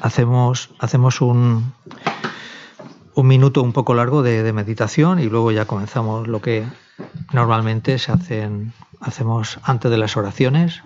hacemos, hacemos un, un minuto un poco largo de, de, meditación y luego ya comenzamos lo que normalmente se hacen, hacemos antes de las oraciones.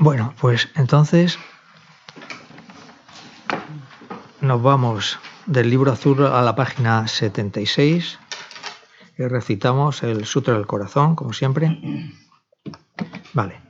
Bueno, pues entonces nos vamos del libro azul a la página 76 y recitamos el Sutra del Corazón, como siempre. Vale.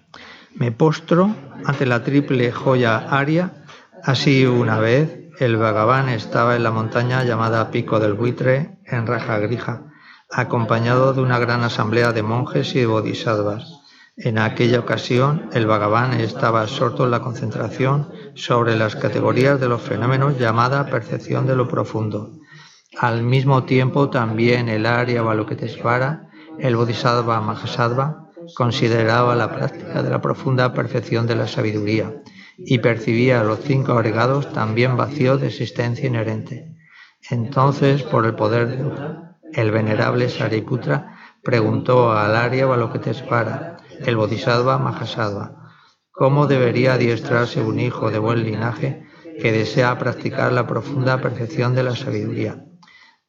Me postro ante la triple joya aria. Así una vez el Bhagavan estaba en la montaña llamada Pico del Buitre, en Raja Grija, acompañado de una gran asamblea de monjes y bodhisattvas en aquella ocasión, el Bhagavan estaba absorto en la concentración sobre las categorías de los fenómenos llamada percepción de lo profundo. Al mismo tiempo, también el Arya Balokitesvara, el Bodhisattva Mahasattva, consideraba la práctica de la profunda percepción de la sabiduría y percibía a los cinco agregados también vacíos de existencia inherente. Entonces, por el poder de el venerable Sariputra preguntó al Arya Balokitesvara el Bodhisattva Mahasattva. ¿Cómo debería adiestrarse un hijo de buen linaje que desea practicar la profunda perfección de la sabiduría?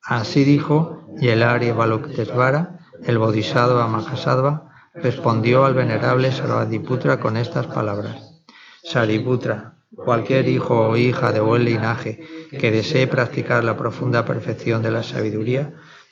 Así dijo Yelari Balokitesvara, el Bodhisattva Mahasattva, respondió al venerable Sarvadiputra con estas palabras. Sariputra, cualquier hijo o hija de buen linaje que desee practicar la profunda perfección de la sabiduría,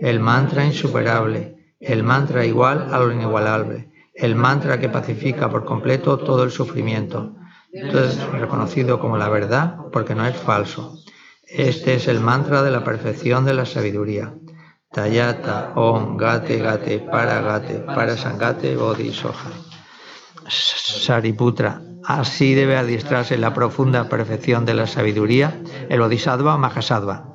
el mantra insuperable, el mantra igual a lo inigualable, el mantra que pacifica por completo todo el sufrimiento. Entonces, reconocido como la verdad porque no es falso. Este es el mantra de la perfección de la sabiduría. Tayata, Om, Gate, Gate, Para, Gate, Para, Sangate, Bodhi, Soja. Sariputra. Así debe adiestrarse la profunda perfección de la sabiduría el Bodhisattva Mahasattva.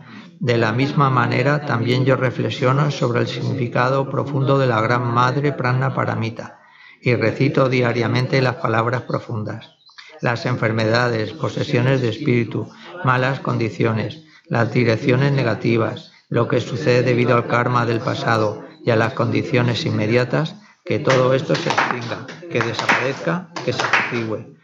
De la misma manera, también yo reflexiono sobre el significado profundo de la Gran Madre Prana Paramita y recito diariamente las palabras profundas. Las enfermedades, posesiones de espíritu, malas condiciones, las direcciones negativas, lo que sucede debido al karma del pasado y a las condiciones inmediatas, que todo esto se extinga, que desaparezca, que se apacigüe.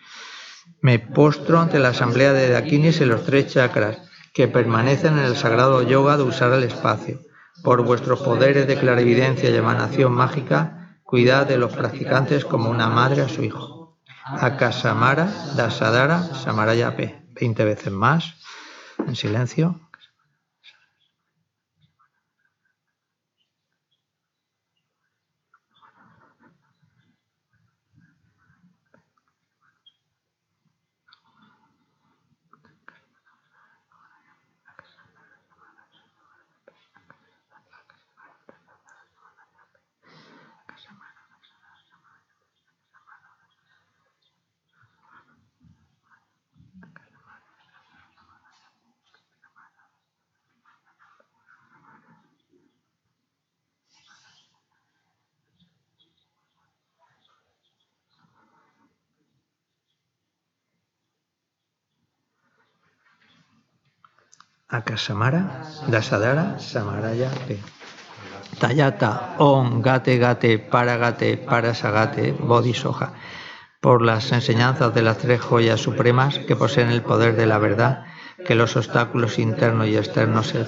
Me postro ante la asamblea de Dakinis y los tres chakras que permanecen en el sagrado yoga de usar el espacio. Por vuestros poderes de clarividencia y emanación mágica, cuidad de los practicantes como una madre a su hijo. Akasamara, Dasadara, Samarayape. Veinte veces más, en silencio. Akasamara, Dasadara, Samaraya P. Tayata, Om, Gate, Gate, Paragate, Parasagate, Bodhisoja, por las enseñanzas de las tres joyas supremas que poseen el poder de la verdad, que los obstáculos internos y externos se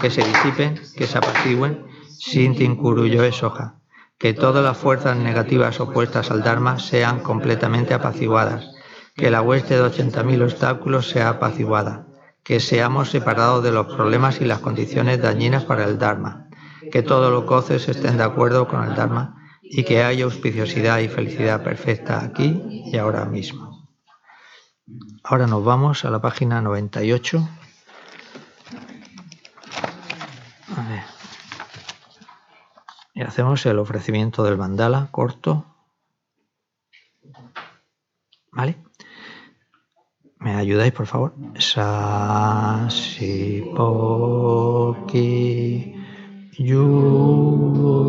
que se disipen, que se apacigüen, Sintin Kuruyo es soja, que todas las fuerzas negativas opuestas al Dharma sean completamente apaciguadas, que la hueste de 80.000 obstáculos sea apaciguada que seamos separados de los problemas y las condiciones dañinas para el Dharma, que todos los goces estén de acuerdo con el Dharma y que haya auspiciosidad y felicidad perfecta aquí y ahora mismo. Ahora nos vamos a la página 98. Y hacemos el ofrecimiento del mandala corto. ¿Vale? ¿Me ayudáis, por favor? Sa, si, po, ki, yu,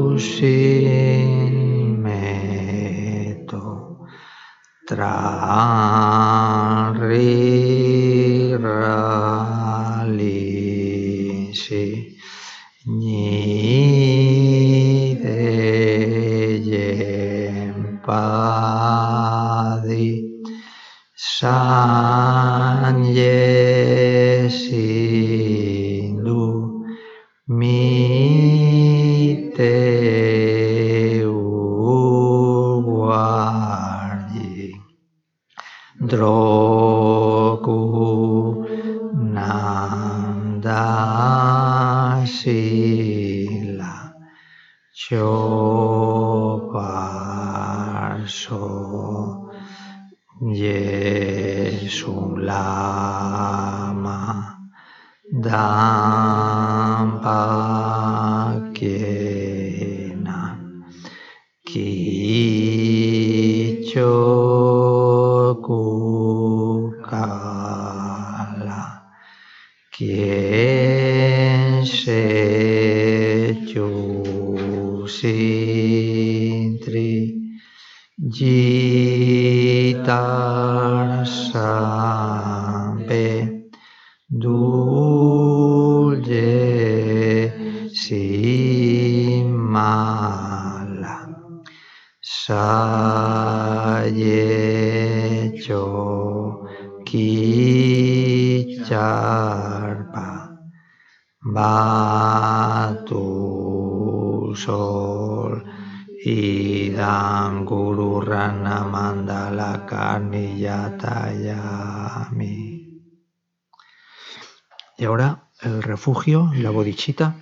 bodichita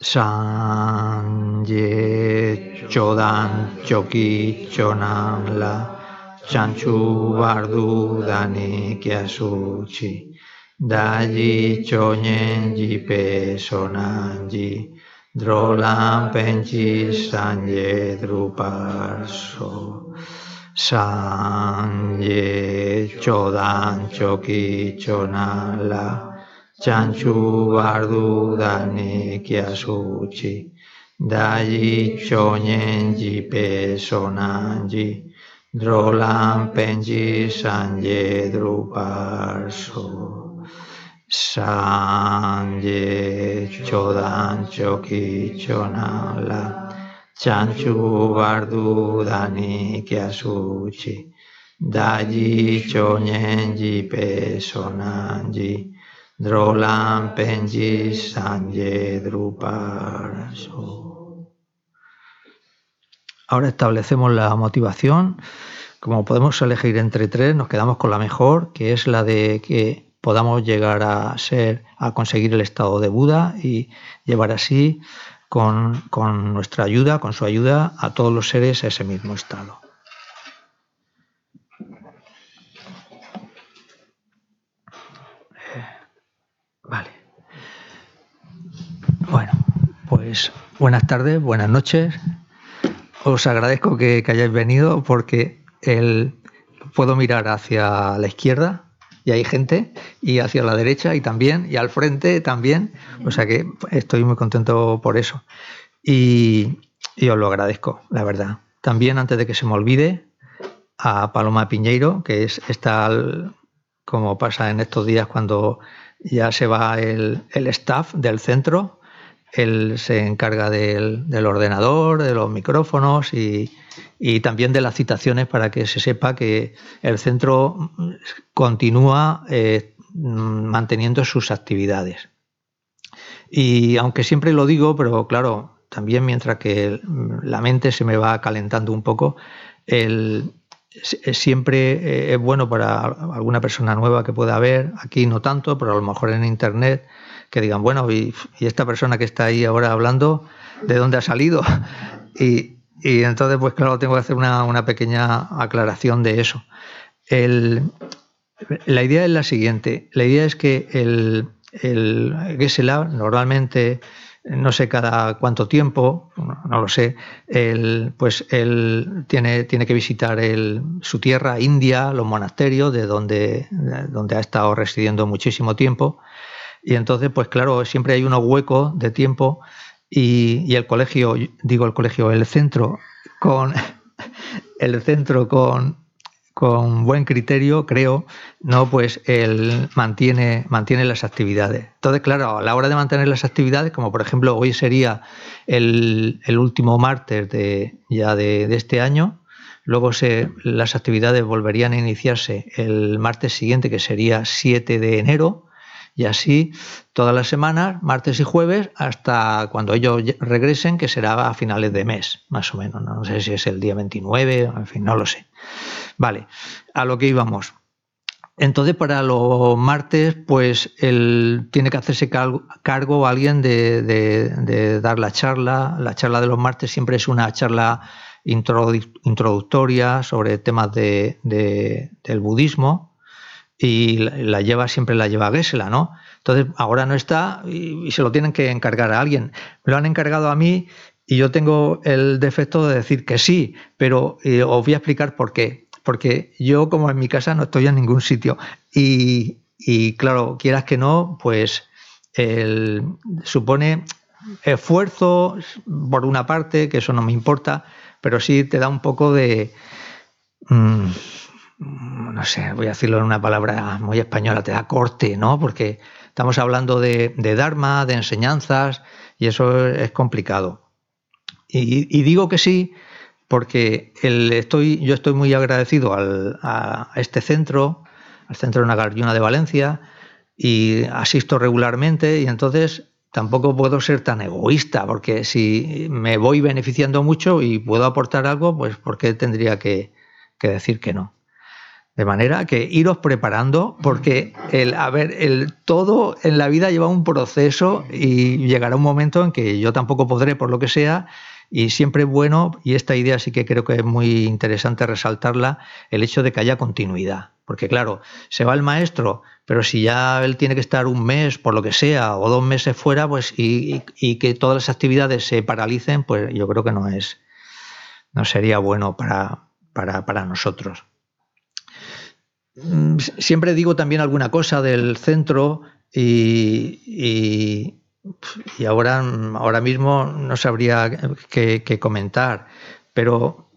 Sanje chodan choki chonan la chanchu bardu dani kyasuchi daji chonyen ji pe sonanji drolam penchi sanje druparso sanje chodan choki chonan la Cianciu bardu dane chiasuci, dagli chonyenji pe sonanji, drolam penji sanje druparso. Sanje chodan choki chonala, Cianciu bardu dani chiasuci, dagli chonyenji pe sonanji, Drolam Penji Sanje Druparso. Ahora establecemos la motivación. Como podemos elegir entre tres, nos quedamos con la mejor, que es la de que podamos llegar a ser, a conseguir el estado de Buda y llevar así con, con nuestra ayuda, con su ayuda, a todos los seres a ese mismo estado. Bueno, pues buenas tardes, buenas noches. Os agradezco que, hayáis venido porque el, puedo mirar hacia la izquierda y hay gente y hacia la derecha y también y al frente también. O sea que estoy muy contento por eso. Y, os lo agradezco, la verdad. También antes de que se me olvide, a Paloma Piñeiro, que es, está, al, como pasa en estos días cuando ya se va el, el staff del centro, él se encarga del, ordenador, de los micrófonos y, también de las citaciones para que se sepa que el centro continúa eh, manteniendo sus actividades. Y aunque siempre lo digo, pero claro, también mientras que la mente se me va calentando un poco, el, siempre es bueno para alguna persona nueva que pueda ver, aquí no tanto, pero a lo mejor en internet, que digan, bueno, y, esta persona que está ahí ahora hablando, ¿de dónde ha salido? Y, y entonces, pues claro, tengo que hacer una, una pequeña aclaración de eso. El, la idea es la siguiente, la idea es que el, el normalmente, no sé cada cuánto tiempo, no lo sé, él, pues él tiene, tiene que visitar su tierra, India, los monasterios, de donde, donde ha estado residiendo muchísimo tiempo. Y entonces, pues claro, siempre hay unos huecos de tiempo y, y el colegio, digo el colegio, el centro con el centro con, con buen criterio, creo, no, pues él mantiene, mantiene las actividades. Entonces, claro, a la hora de mantener las actividades, como por ejemplo hoy sería el, último martes de, ya de, este año, luego se, las actividades volverían a iniciarse el martes siguiente, que sería 7 de enero, y así todas las semanas, martes y jueves, hasta cuando ellos regresen, que será a finales de mes, más o menos. No sé si es el día 29, en fin, no lo sé. Vale, a lo que íbamos. Entonces, para los martes, pues él tiene que hacerse cargo, alguien de, dar la charla. La charla de los martes siempre es una charla introductoria sobre temas de, del budismo y la, lleva siempre la lleva Gesela, ¿no? Entonces, ahora no está y, y, se lo tienen que encargar a alguien. Me lo han encargado a mí y yo tengo el defecto de decir que sí, pero eh, os voy a explicar por qué. Porque yo, como en mi casa, no estoy en ningún sitio. Y, claro, quieras que no, pues supone esfuerzo por una parte, que eso no me importa, pero sí te da un poco de... Mm, no sé, voy a decirlo en una palabra muy española, te da corte, ¿no? Porque estamos hablando de, Dharma, de enseñanzas, y eso es complicado. Y, digo que sí porque estoy, yo estoy muy agradecido a este centro, al Centro de Nagarjuna de Valencia, y asisto regularmente y entonces tampoco puedo ser tan egoísta, porque si me voy beneficiando mucho y puedo aportar algo, pues ¿por qué tendría que, decir que no? De manera que iros preparando, porque el, a ver, el todo en la vida lleva un proceso y llegará un momento en que yo tampoco podré, por lo que sea, y siempre es bueno, y esta idea sí que creo que es muy interesante resaltarla, el hecho de que haya continuidad. Porque claro, se va el maestro, pero si ya él tiene que estar un mes, por lo que sea, o dos meses fuera, pues y, que todas las actividades se paralicen, pues yo creo que no es, no sería bueno para, para, para nosotros. Mm, siempre digo también alguna cosa del centro y, y ahora, ahora mismo no sabría qué, comentar, pero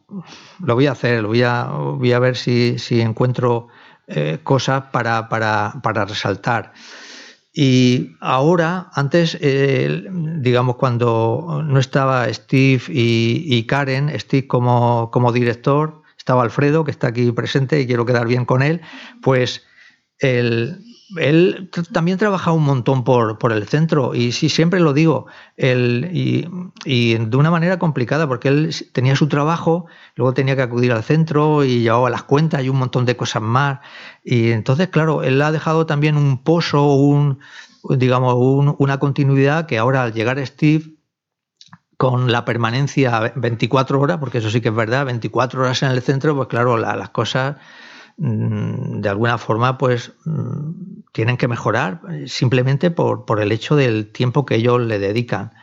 lo voy a hacer, voy a, voy a ver si, encuentro eh, cosas para, para, resaltar. Y ahora, antes, digamos, cuando no estaba Steve y, Karen, Steve como, como, director, estaba Alfredo, que está aquí presente y quiero quedar bien con él, pues él también trabaja un montón por, por, el centro y sí, siempre lo digo, él, y, de una manera complicada porque él tenía su trabajo, luego tenía que acudir al centro y llevaba las cuentas y un montón de cosas más. Y entonces, claro, él ha dejado también un pozo, un, digamos, una continuidad que ahora al llegar Steve con la permanencia 24 horas, porque eso sí que es verdad, 24 horas en el centro, pues claro, las cosas Mm, de alguna forma pues mm, tienen que mejorar simplemente por, por, el hecho del tiempo que ellos le dedican.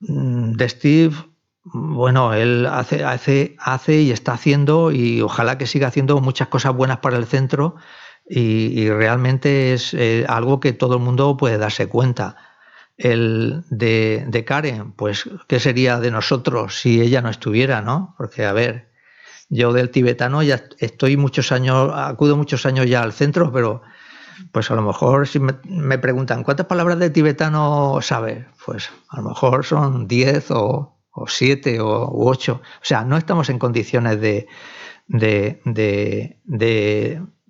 Mm, de Steve, bueno, él hace, hace, hace y está haciendo y ojalá que siga haciendo muchas cosas buenas para el centro y, realmente es eh, algo que todo el mundo puede darse cuenta. El de, de Karen, pues, ¿qué sería de nosotros si ella no estuviera, no? Porque, a ver, yo del tibetano ya estoy muchos años, acudo muchos años ya al centro, pero pues a lo mejor si me, preguntan cuántas palabras de tibetano sabes, pues a lo mejor son 10 o, 7 o 8. O sea, no estamos en condiciones de, de,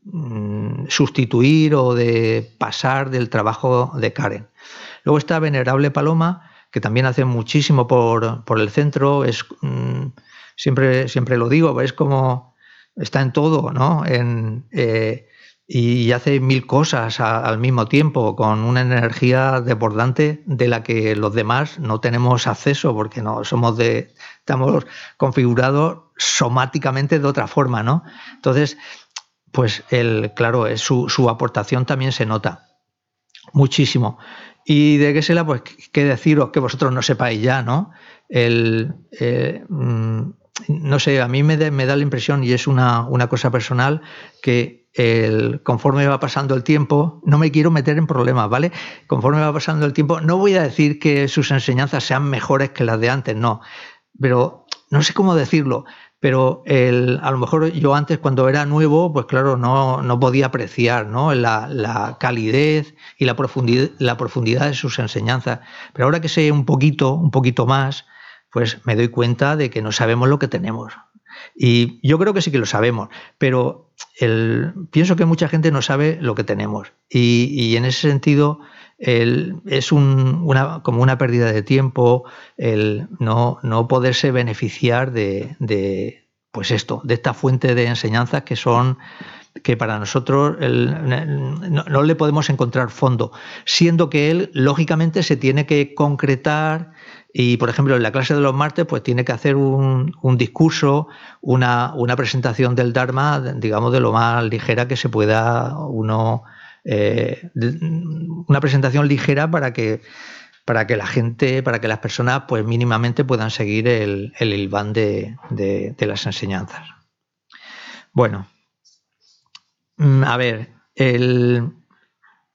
mm, sustituir o de pasar del trabajo de Karen. Luego está Venerable Paloma, que también hace muchísimo por, el centro, es... Mm, siempre, siempre lo digo, es como está en todo, ¿no? En, eh, y hace mil cosas al mismo tiempo, con una energía desbordante de la que los demás no tenemos acceso, porque no somos de, estamos configurados somáticamente de otra forma, ¿no? Entonces, pues el, claro, su, su aportación también se nota muchísimo. Y de Gesela, pues, qué deciros que vosotros no sepáis ya, ¿no? El, eh, mm, no sé, a mí me, me, da la impresión, y es una, una cosa personal, que el, conforme va pasando el tiempo, no me quiero meter en problemas, ¿vale? Conforme va pasando el tiempo, no voy a decir que sus enseñanzas sean mejores que las de antes, no, pero no sé cómo decirlo, pero el, a lo mejor yo antes cuando era nuevo, pues claro, no, no podía apreciar ¿no? La, la, calidez y la profundidad, la profundidad de sus enseñanzas. Pero ahora que sé un poquito, un poquito más, pues me doy cuenta de que no sabemos lo que tenemos. Y yo creo que sí que lo sabemos, pero el, pienso que mucha gente no sabe lo que tenemos. Y, y en ese sentido, es un, una, como una pérdida de tiempo el no, no poderse beneficiar de, pues esto, de esta fuente de enseñanzas que son que para nosotros no, le podemos encontrar fondo, siendo que él lógicamente se tiene que concretar y, por ejemplo, en la clase de los martes, pues tiene que hacer un, un discurso, una, una, presentación del Dharma, digamos, de lo más ligera que se pueda uno eh, una presentación ligera para que, para que la gente, para que las personas pues mínimamente puedan seguir el, el de, de, de, las enseñanzas. Bueno, mm, a ver, el,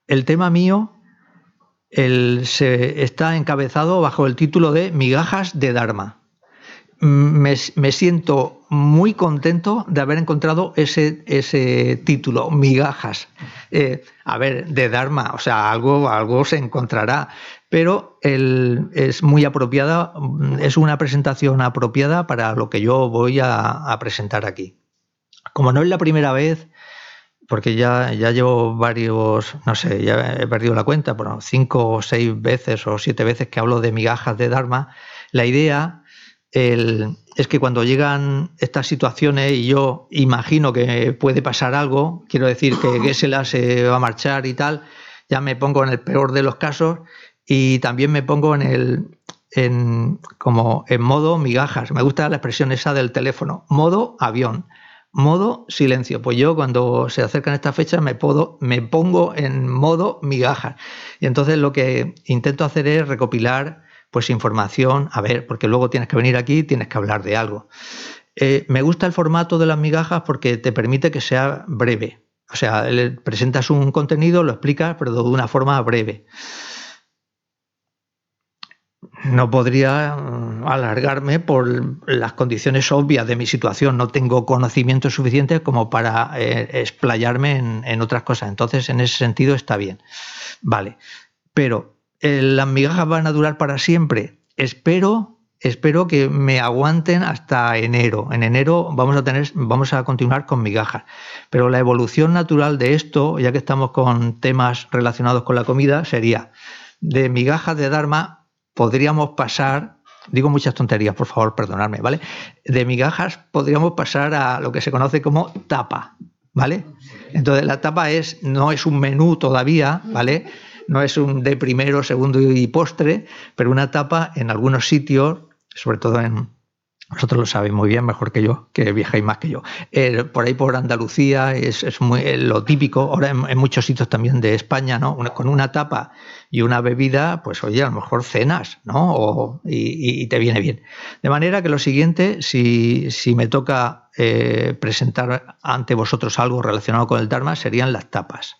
el tema mío el, se, está encabezado bajo el título de Migajas de Dharma me, me, siento muy contento de haber encontrado ese, ese título, Migajas. Eh, a ver, de Dharma, o sea, algo, algo se encontrará, pero es muy apropiada, es una presentación apropiada para lo que yo voy a, a presentar aquí. Como no es la primera vez, porque ya, ya llevo varios, no sé, ya he perdido la cuenta, pero cinco o seis veces o siete veces que hablo de migajas de Dharma, la idea el, es que cuando llegan estas situaciones y yo imagino que puede pasar algo, quiero decir que Gesela se va a marchar y tal, ya me pongo en el peor de los casos y también me pongo en el en, como en modo migajas. Me gusta la expresión esa del teléfono, modo avión, modo silencio. Pues yo cuando se acercan estas fechas me, puedo, me pongo en modo migajas. Y entonces lo que intento hacer es recopilar pues información, a ver, porque luego tienes que venir aquí tienes que hablar de algo. Eh, me gusta el formato de las migajas porque te permite que sea breve. O sea, le presentas un contenido, lo explicas, pero de una forma breve. No podría mm, alargarme por las condiciones obvias de mi situación. No tengo conocimiento suficiente como para eh, explayarme en otras cosas. Entonces, en ese sentido está bien. Vale. Pero eh, las migajas van a durar para siempre. Espero, espero que me aguanten hasta enero. En enero vamos a tener, vamos a continuar con migajas. Pero la evolución natural de esto, ya que estamos con temas relacionados con la comida, sería de migajas de Dharma podríamos pasar digo muchas tonterías, por favor, perdonadme, ¿vale? De migajas podríamos pasar a lo que se conoce como tapa, ¿vale? Entonces la tapa es no es un menú todavía, ¿vale? No es un de primero, segundo y postre, pero una tapa en algunos sitios, sobre todo en, vosotros lo sabéis muy bien, mejor que yo, que viajáis más que yo. Por ahí por Andalucía es, muy, eh, lo típico, ahora en, muchos sitios también de España, ¿no? Con una tapa y una bebida, pues oye, a lo mejor cenas, ¿no? O, y, te viene bien. De manera que lo siguiente, si, si me toca eh, presentar ante vosotros algo relacionado con el Dharma, serían las tapas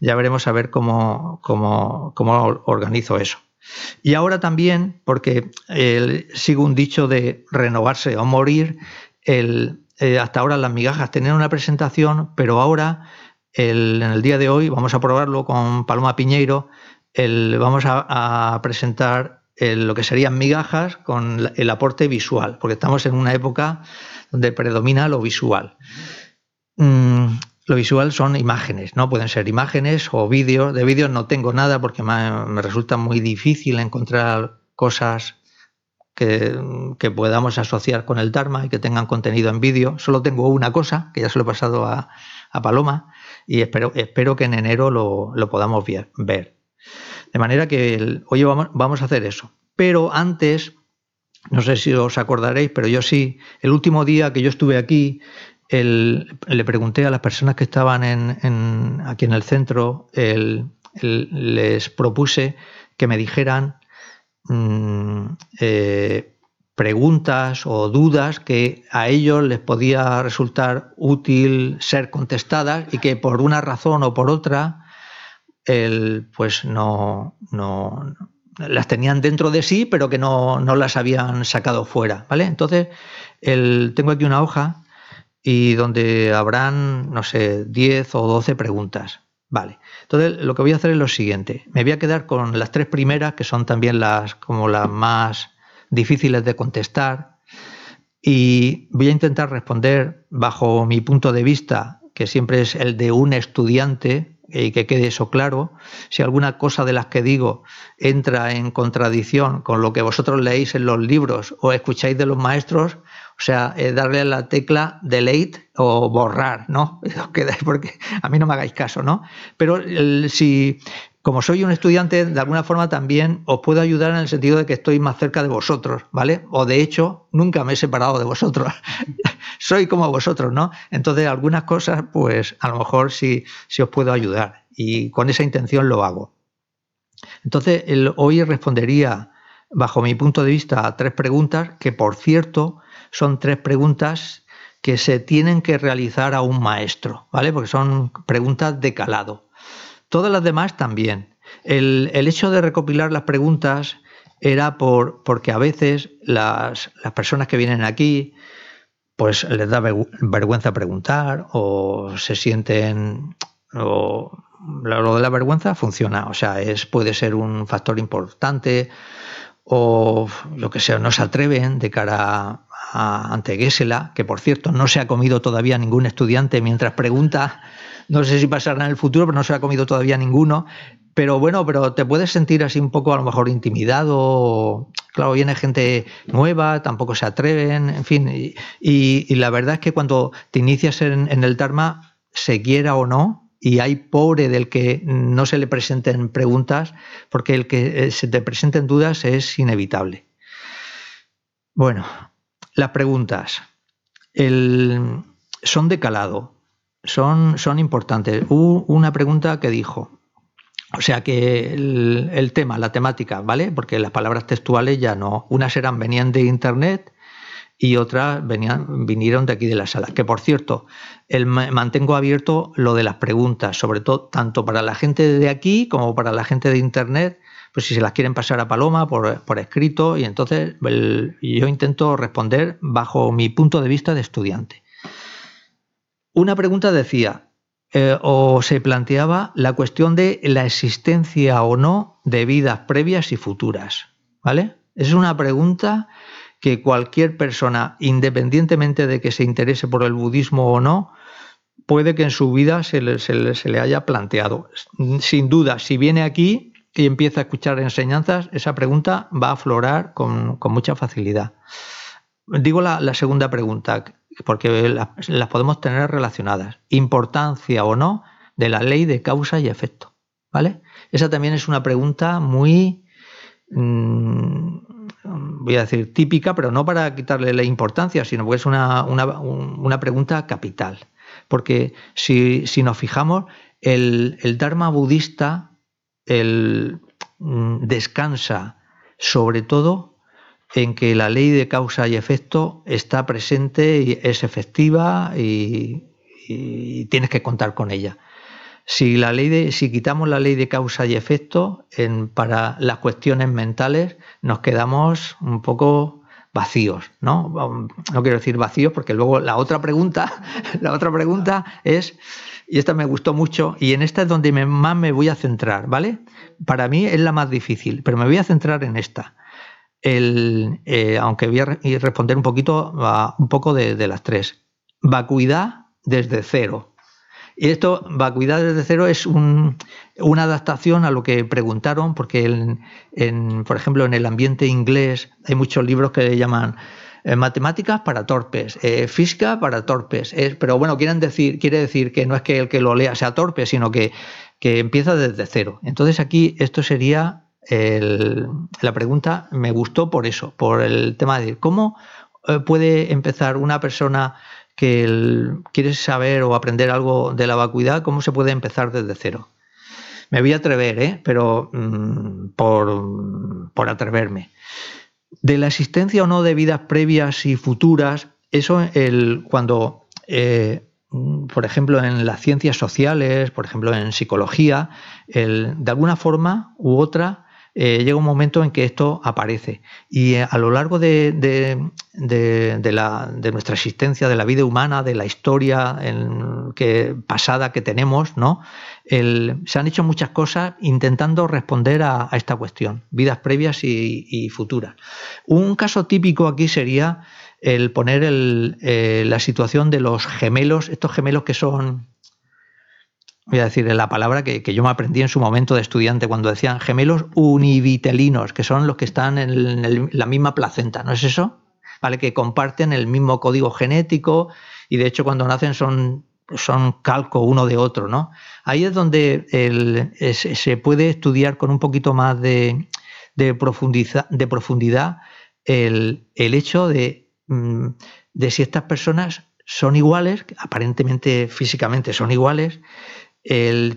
ya veremos a ver cómo, cómo, cómo organizo eso. Y ahora también, porque el, sigo un dicho de renovarse o morir, el, eh, hasta ahora las migajas tenían una presentación, pero ahora, el, en el día de hoy, vamos a probarlo con Paloma Piñeiro, el, vamos a, a presentar lo que serían migajas con el aporte visual, porque estamos en una época donde predomina lo visual. Mm, lo visual son imágenes, ¿no? Pueden ser imágenes o vídeos. De vídeos no tengo nada porque me, me resulta muy difícil encontrar cosas que, que, podamos asociar con el Dharma y que tengan contenido en vídeo. Solo tengo una cosa, que ya se lo he pasado a, a Paloma, y espero, espero que en enero lo, lo podamos ver. De manera que el, hoy vamos, vamos a hacer eso. Pero antes, no sé si os acordaréis, pero yo sí, el último día que yo estuve aquí, le pregunté a las personas que estaban en, aquí en el centro les propuse que me dijeran mm, eh, preguntas o dudas que a ellos les podía resultar útil ser contestadas y que por una razón o por otra pues no, no, las tenían dentro de sí, pero que no, las habían sacado fuera, ¿vale? Entonces, tengo aquí una hoja y donde habrán, no sé, 10 o 12 preguntas. Vale. Entonces, lo que voy a hacer es lo siguiente. Me voy a quedar con las tres primeras, que son también las como las más difíciles de contestar, y voy a intentar responder bajo mi punto de vista, que siempre es el de un estudiante, y que quede eso claro, si alguna cosa de las que digo entra en contradicción con lo que vosotros leéis en los libros o escucháis de los maestros, o sea, eh, darle a la tecla delete o borrar, ¿no? Porque a mí no me hagáis caso, ¿no? Pero si, como soy un estudiante, de alguna forma también os puedo ayudar en el sentido de que estoy más cerca de vosotros, ¿vale? O de hecho, nunca me he separado de vosotros. soy como vosotros, ¿no? Entonces, algunas cosas, pues a lo mejor sí, os puedo ayudar. Y con esa intención lo hago. Entonces, hoy respondería, bajo mi punto de vista, a tres preguntas, que por cierto, son tres preguntas que se tienen que realizar a un maestro, ¿vale? Porque son preguntas de calado. Todas las demás también. El, hecho de recopilar las preguntas era por, porque a veces las, personas que vienen aquí pues les da vergüenza preguntar o se sienten o lo de la vergüenza funciona, o sea, es puede ser un factor importante o lo que sea, no se atreven de cara ante Gesela, que por cierto no se ha comido todavía ningún estudiante mientras pregunta no sé si pasará en el futuro, pero no se ha comido todavía ninguno. Pero bueno, pero te puedes sentir así un poco a lo mejor intimidado. Claro, viene gente nueva, tampoco se atreven, en fin. Y, la verdad es que cuando te inicias en, en el Dharma, se quiera o no, y hay pobre del que no se le presenten preguntas, porque el que eh, se te presenten dudas es inevitable. Bueno, las preguntas el, son de calado son, son importantes. Hubo una pregunta que dijo, o sea que el, tema, la temática, ¿vale? Porque las palabras textuales ya no. Unas eran, venían de internet y otras venían, vinieron de aquí de la sala. Que por cierto, el, mantengo abierto lo de las preguntas, sobre todo tanto para la gente de aquí como para la gente de internet. Pues si se las quieren pasar a Paloma por, escrito, y entonces yo intento responder bajo mi punto de vista de estudiante. Una pregunta decía, eh, o se planteaba la cuestión de la existencia o no de vidas previas y futuras. ¿Vale? Es una pregunta que cualquier persona, independientemente de que se interese por el budismo o no, puede que en su vida se le, haya planteado. Sin duda, si viene aquí y empieza a escuchar enseñanzas, esa pregunta va a aflorar con, mucha facilidad. Digo la segunda pregunta, porque las, podemos tener relacionadas. Importancia o no de la ley de causa y efecto. ¿Vale? Esa también es una pregunta muy, mm, voy a decir, típica, pero no para quitarle la importancia, sino porque es una, una, pregunta capital. Porque si, nos fijamos, el, el Dharma budista el, mm, descansa sobre todo en que la ley de causa y efecto está presente y es efectiva y, tienes que contar con ella. Si, la ley de, si quitamos la ley de causa y efecto en, para las cuestiones mentales, nos quedamos un poco vacíos, ¿no? No quiero decir vacíos porque luego la otra pregunta, la otra pregunta es, y esta me gustó mucho, y en esta es donde más me voy a centrar, ¿vale? Para mí es la más difícil, pero me voy a centrar en esta el, eh, aunque voy a responder un poquito un poco de, las tres. Vacuidad desde cero. Y esto, vacuidad desde cero, es una adaptación a lo que preguntaron, porque en, por ejemplo en el ambiente inglés hay muchos libros que le llaman eh, matemáticas para torpes, eh, física para torpes. pero bueno, quieren decir, quiere decir que no es que el que lo lea sea torpe, sino que, que empieza desde cero. Entonces aquí esto sería la pregunta me gustó por eso, por el tema de cómo eh, puede empezar una persona que quiere saber o aprender algo de la vacuidad, cómo se puede empezar desde cero. me voy a atrever, ¿eh? pero mm, por, por, atreverme. De la existencia o no de vidas previas y futuras, eso el, cuando, eh, por ejemplo, en las ciencias sociales, por ejemplo, en psicología, el, de alguna forma u otra, eh, llega un momento en que esto aparece. Y eh, a lo largo de, nuestra existencia, de la vida humana, de la historia que, pasada que tenemos, ¿no? se han hecho muchas cosas intentando responder a, esta cuestión, vidas previas y, futuras. Un caso típico aquí sería el poner eh, la situación de los gemelos, estos gemelos que son voy a decir la palabra que, yo me aprendí en su momento de estudiante cuando decían gemelos univitelinos, que son los que están en, la misma placenta, ¿no es eso? ¿Vale? Que comparten el mismo código genético y de hecho cuando nacen son, son calco uno de otro, ¿no? Ahí es donde se puede estudiar con un poquito más de, de, de profundidad el, hecho de, mm, de si estas personas son iguales, aparentemente físicamente son iguales,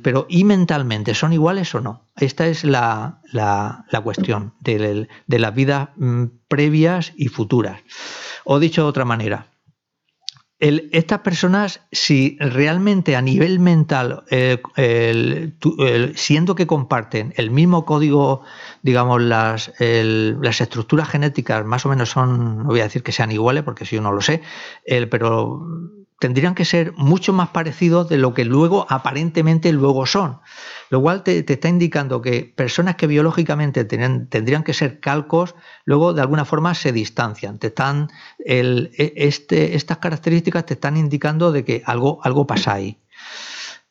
pero ¿y mentalmente son iguales o no? Esta es la, cuestión de, las vidas mm, previas y futuras. O dicho de otra manera, estas personas, si realmente a nivel mental, siendo que comparten el mismo código, digamos, las, las, estructuras genéticas más o menos son, no voy a decir que sean iguales, porque si yo no lo sé, pero tendrían que ser mucho más parecidos de lo que luego aparentemente luego son. Lo cual te, está indicando que personas que biológicamente tendrían que ser calcos, luego de alguna forma se distancian. Te están, e, este, estas características te están indicando de que algo, algo pasa ahí.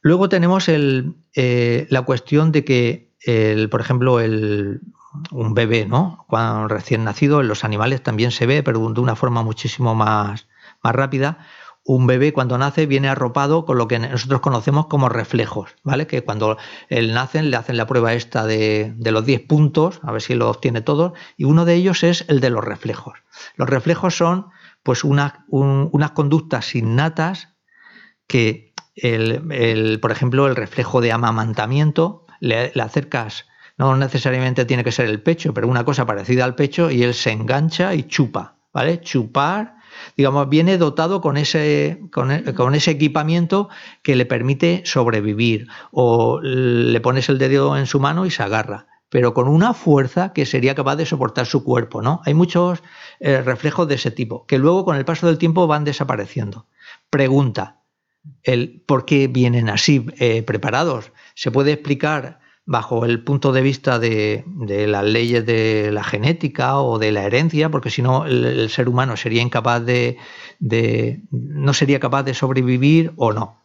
Luego tenemos el, eh, la cuestión de que, el, por ejemplo, el, un bebé, ¿no? Cuando recién nacido, en los animales también se ve, pero de una forma muchísimo más, más rápida un bebé cuando nace viene arropado con lo que nosotros conocemos como reflejos, ¿vale? Que cuando él nacen le hacen la prueba esta de, los 10 puntos, a ver si lo obtiene todos, y uno de ellos es el de los reflejos. Los reflejos son pues unas conductas innatas que, el, por ejemplo, el reflejo de amamantamiento, le, le acercas no necesariamente tiene que ser el pecho, pero una cosa parecida al pecho y él se engancha y chupa, ¿vale? Chupar digamos, viene dotado con ese, con, ese equipamiento que le permite sobrevivir. O le pones el dedo en su mano y se agarra pero con una fuerza que sería capaz de soportar su cuerpo, ¿no? Hay muchos eh, reflejos de ese tipo, que luego con el paso del tiempo van desapareciendo. Pregunta, el por qué vienen así eh, preparados. ¿Se puede explicar bajo el punto de vista de, las leyes de la genética o de la herencia, porque si no el, ser humano sería incapaz de, no sería capaz de sobrevivir o no.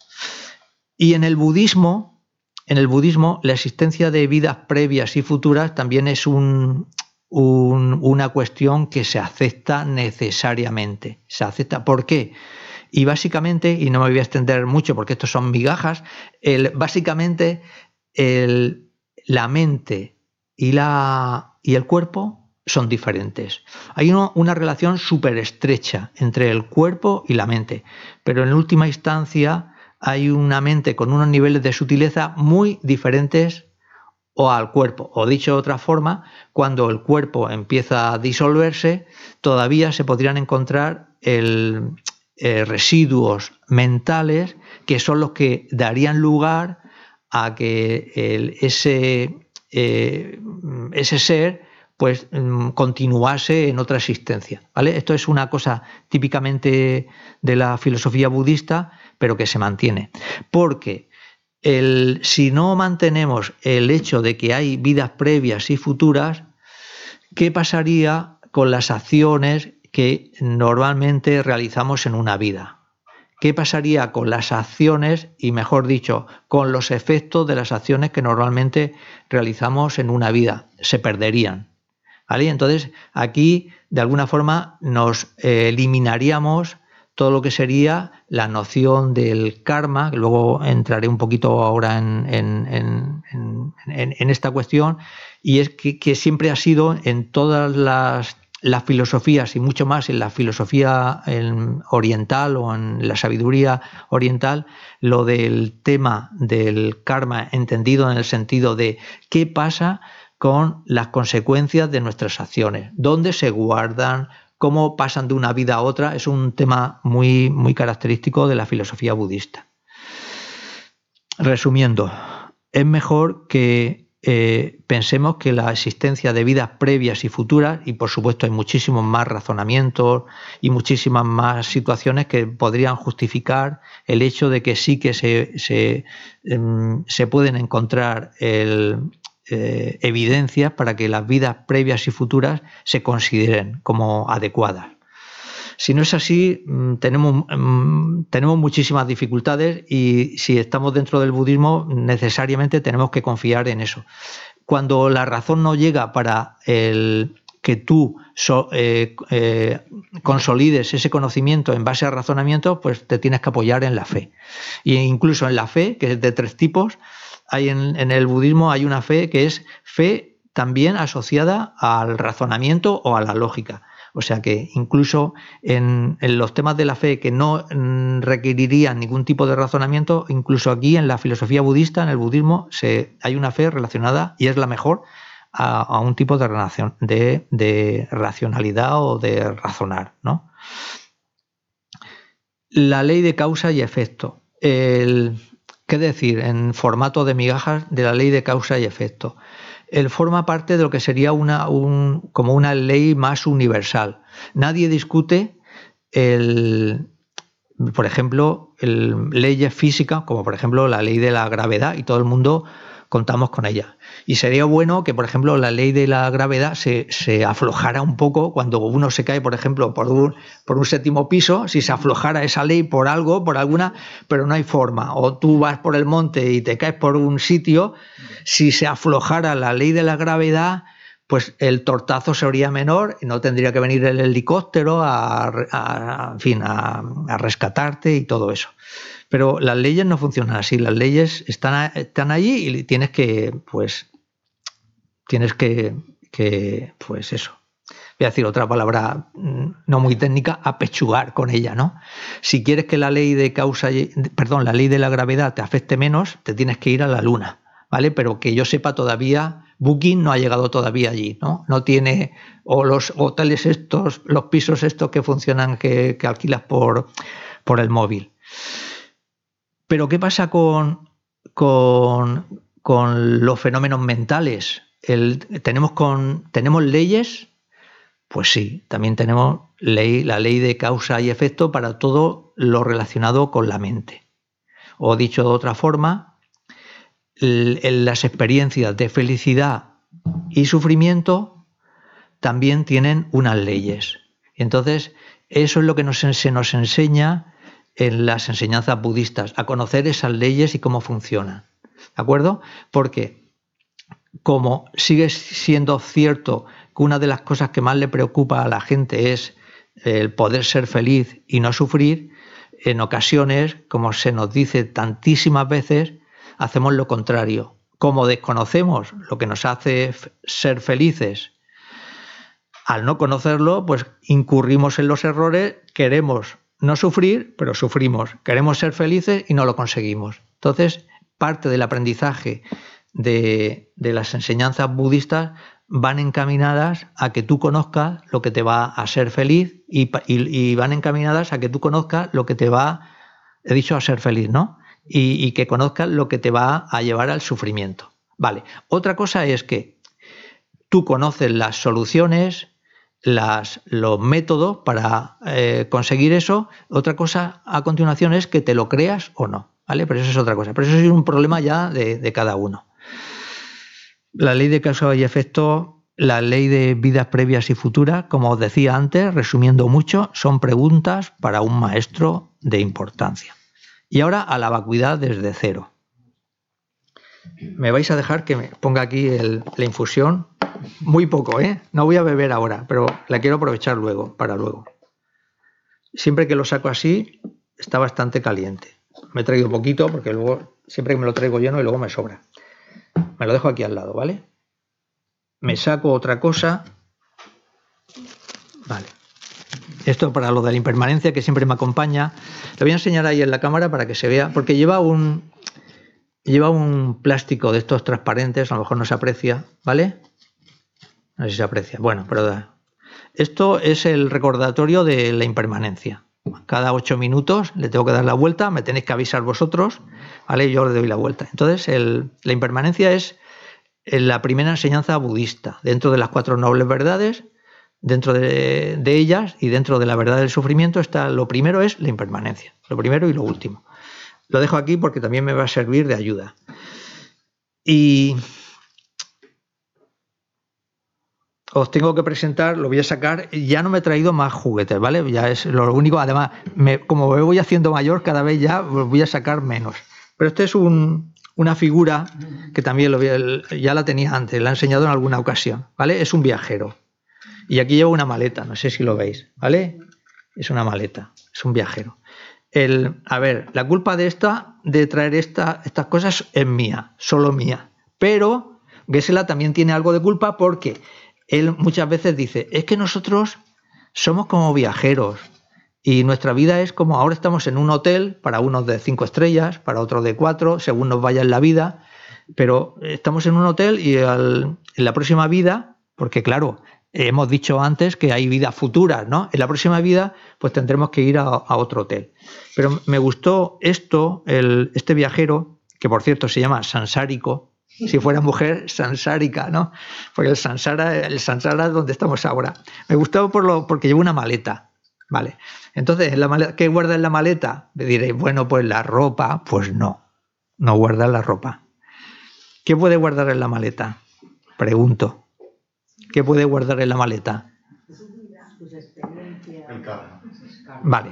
Y en el budismo, en el budismo, la existencia de vidas previas y futuras también es una cuestión que se acepta necesariamente. Se acepta. ¿Por qué? Y básicamente, y no me voy a extender mucho porque estos son migajas, el, básicamente el, la mente y, la, y el cuerpo son diferentes. Hay una relación súper estrecha entre el cuerpo y la mente, pero en última instancia hay una mente con unos niveles de sutileza muy diferentes o al cuerpo. O dicho de otra forma, cuando el cuerpo empieza a disolverse, todavía se podrían encontrar el, eh, residuos mentales que son los que darían lugar a que ese, eh, ese ser pues mm, continuase en otra existencia. ¿vale? Esto es una cosa típicamente de la filosofía budista, pero que se mantiene. Porque el, si no mantenemos el hecho de que hay vidas previas y futuras, ¿qué pasaría con las acciones que normalmente realizamos en una vida? ¿Qué pasaría con las acciones y, mejor dicho, con los efectos de las acciones que normalmente realizamos en una vida? Se perderían. ¿Vale? Entonces, aquí, de alguna forma, nos eliminaríamos todo lo que sería la noción del karma, que luego entraré un poquito ahora en, esta cuestión, y es que, siempre ha sido en todas las las filosofías y mucho más en la filosofía oriental o en la sabiduría oriental, lo del tema del karma entendido en el sentido de qué pasa con las consecuencias de nuestras acciones, dónde se guardan, cómo pasan de una vida a otra, es un tema muy, muy característico de la filosofía budista. Resumiendo, es mejor que eh, pensemos que la existencia de vidas previas y futuras, y por supuesto hay muchísimos más razonamientos y muchísimas más situaciones que podrían justificar el hecho de que sí que se, se, em, pueden encontrar eh, evidencias para que las vidas previas y futuras se consideren como adecuadas. Si no es así, mm, tenemos, mm, tenemos muchísimas dificultades y si estamos dentro del budismo, necesariamente tenemos que confiar en eso. Cuando la razón no llega para el, que tú eh, eh, consolides ese conocimiento en base a razonamiento, pues te tienes que apoyar en la fe. E incluso en la fe, que es de tres tipos, hay en el budismo hay una fe que es fe también asociada al razonamiento o a la lógica. O sea que incluso en, los temas de la fe que no mm, requerirían ningún tipo de razonamiento, incluso aquí en la filosofía budista, en el budismo, hay una fe relacionada y es la mejor a, un tipo de, de, racionalidad o de razonar. ¿no? La ley de causa y efecto. ¿Qué decir en formato de migajas de la ley de causa y efecto? Él forma parte de lo que sería una, como una ley más universal. Nadie discute el, por ejemplo, el, leyes físicas, como por ejemplo la ley de la gravedad, y todo el mundo contamos con ella. Y sería bueno que, por ejemplo, la ley de la gravedad se, aflojara un poco cuando uno se cae, por ejemplo, por un, por un séptimo piso, si se aflojara esa ley por algo, por alguna, pero no hay forma. O tú vas por el monte y te caes por un sitio, si se aflojara la ley de la gravedad, pues el tortazo sería menor no tendría que venir el helicóptero a, fin, a rescatarte y todo eso. Pero las leyes no funcionan así, las leyes están, están allí y tienes que, pues, tienes que, pues eso, voy a decir otra palabra mm, no muy técnica, apechugar con ella, ¿no? Si quieres que la ley de causa, perdón, la ley de la gravedad te afecte menos, te tienes que ir a la luna, ¿vale? Pero que yo sepa todavía, Booking no ha llegado todavía allí, ¿no? No tiene, o los hoteles estos, los pisos estos que funcionan, que, que alquilas por, por el móvil. Pero ¿qué pasa con, con, los fenómenos mentales? ¿Tenemos, con, ¿Tenemos leyes? Pues sí, también tenemos ley, la ley de causa y efecto para todo lo relacionado con la mente. O dicho de otra forma, las experiencias de felicidad y sufrimiento también tienen unas leyes. Entonces, eso es lo que se nos enseña en las enseñanzas budistas, a conocer esas leyes y cómo funcionan. ¿De acuerdo? Porque como sigue siendo cierto que una de las cosas que más le preocupa a la gente es el poder ser feliz y no sufrir, en ocasiones, como se nos dice tantísimas veces, hacemos lo contrario. Como desconocemos lo que nos hace ser felices, al no conocerlo, pues incurrimos en los errores, queremos no sufrir, pero sufrimos. Queremos ser felices y no lo conseguimos. Entonces, parte del aprendizaje de, las enseñanzas budistas van encaminadas a que tú conozcas lo que te va a ser feliz y, van encaminadas a que tú conozcas lo que te va, he dicho a ser feliz, ¿no? Y, y que conozcas lo que te va a llevar al sufrimiento. Vale, otra cosa es que tú conoces las soluciones, las, los métodos para eh, conseguir eso. Otra cosa a continuación es que te lo creas o no, ¿vale? Pero eso es otra cosa. Pero eso es un problema ya de, cada uno. La ley de causa y efecto, la ley de vidas previas y futuras, como os decía antes, resumiendo mucho, son preguntas para un maestro de importancia. Y ahora a la vacuidad desde cero. Me vais a dejar que me ponga aquí la infusión muy poco, ¿eh? No voy a beber ahora, pero la quiero aprovechar luego, para luego. Siempre que lo saco así, está bastante caliente. Me he traído poquito porque luego, siempre que me lo traigo lleno y luego me sobra. Me lo dejo aquí al lado, ¿vale? Me saco otra cosa Vale. Esto para lo de la impermanencia que siempre me acompaña. Lo voy a enseñar ahí en la cámara para que se vea, porque lleva un, lleva un plástico de estos transparentes, a lo mejor no se aprecia, ¿vale? No sé si se aprecia. Bueno, pero esto es el recordatorio de la impermanencia. Cada ocho minutos le tengo que dar la vuelta, me tenéis que avisar vosotros, ¿vale? Yo le doy la vuelta. Entonces, la impermanencia es la primera enseñanza budista. Dentro de las cuatro nobles verdades, dentro de, ellas y dentro de la verdad del sufrimiento está lo primero es la impermanencia, lo primero y lo último. Lo dejo aquí porque también me va a servir de ayuda. Y os tengo que presentar, lo voy a sacar, ya no me he traído más juguetes, ¿vale? Ya es lo único, además, como me voy haciendo mayor, cada vez ya voy a sacar menos. Pero este es una figura que también lo, ya la tenía antes, la he enseñado en alguna ocasión, ¿vale? Es un viajero. Y aquí llevo una maleta, no sé si lo veis, ¿vale? Es una maleta, es un viajero. El, a ver, la culpa de esta, de traer esta, estas cosas es mía, solo mía. Pero Gesela también tiene algo de culpa porque él muchas veces dice, es que nosotros somos como viajeros y nuestra vida es como ahora estamos en un hotel, para unos de cinco estrellas, para otros de cuatro, según nos vaya en la vida, pero estamos en un hotel y en la próxima vida, porque claro, hemos dicho antes que hay vida futura, ¿no? En la próxima vida, pues tendremos que ir a, otro hotel. Pero me gustó esto, el, este viajero, que por cierto se llama Sansárico, si fuera mujer, Sansárica, ¿no? Porque el Sansara, el Sansara es donde estamos ahora. Me gustó por lo, porque lleva una maleta, ¿vale? Entonces, la ¿qué guarda en la maleta? Me diréis, bueno, pues la ropa, pues no, no guarda la ropa. ¿Qué puede guardar en la maleta? Pregunto. ¿Qué puede guardar en la maleta? Vale,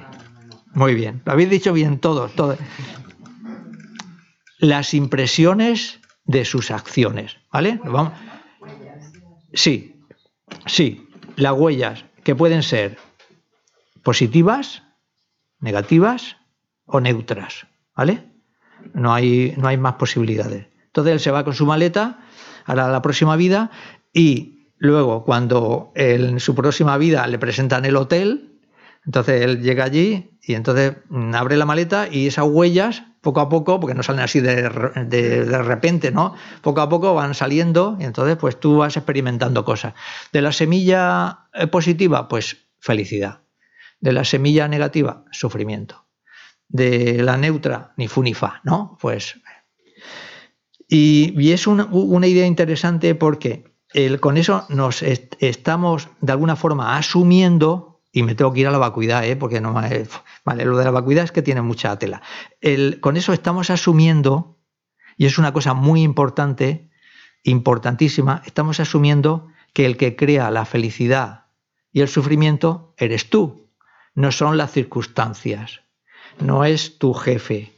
muy bien. Lo habéis dicho bien todos. todos. Las impresiones de sus acciones. ¿Vale? Sí, sí. Las huellas que pueden ser positivas, negativas o neutras. ¿Vale? No hay, no hay más posibilidades. Entonces él se va con su maleta a la próxima vida y Luego, cuando en su próxima vida le presentan el hotel, entonces él llega allí y entonces mm, abre la maleta y esas huellas, poco a poco, porque no salen así de, repente, ¿no? Poco a poco van saliendo y entonces pues tú vas experimentando cosas. De la semilla eh, positiva, pues felicidad. De la semilla negativa, sufrimiento. De la neutra, ni fu ni fa, ¿no? Pues... Y, es una idea interesante porque con eso nos estamos de alguna forma asumiendo, y me tengo que ir a la vacuidad, ¿eh? porque no vale, lo de la vacuidad es que tiene mucha tela. con eso estamos asumiendo, y es una cosa muy importante, importantísima, estamos asumiendo que el que crea la felicidad y el sufrimiento eres tú, no son las circunstancias, no es tu jefe,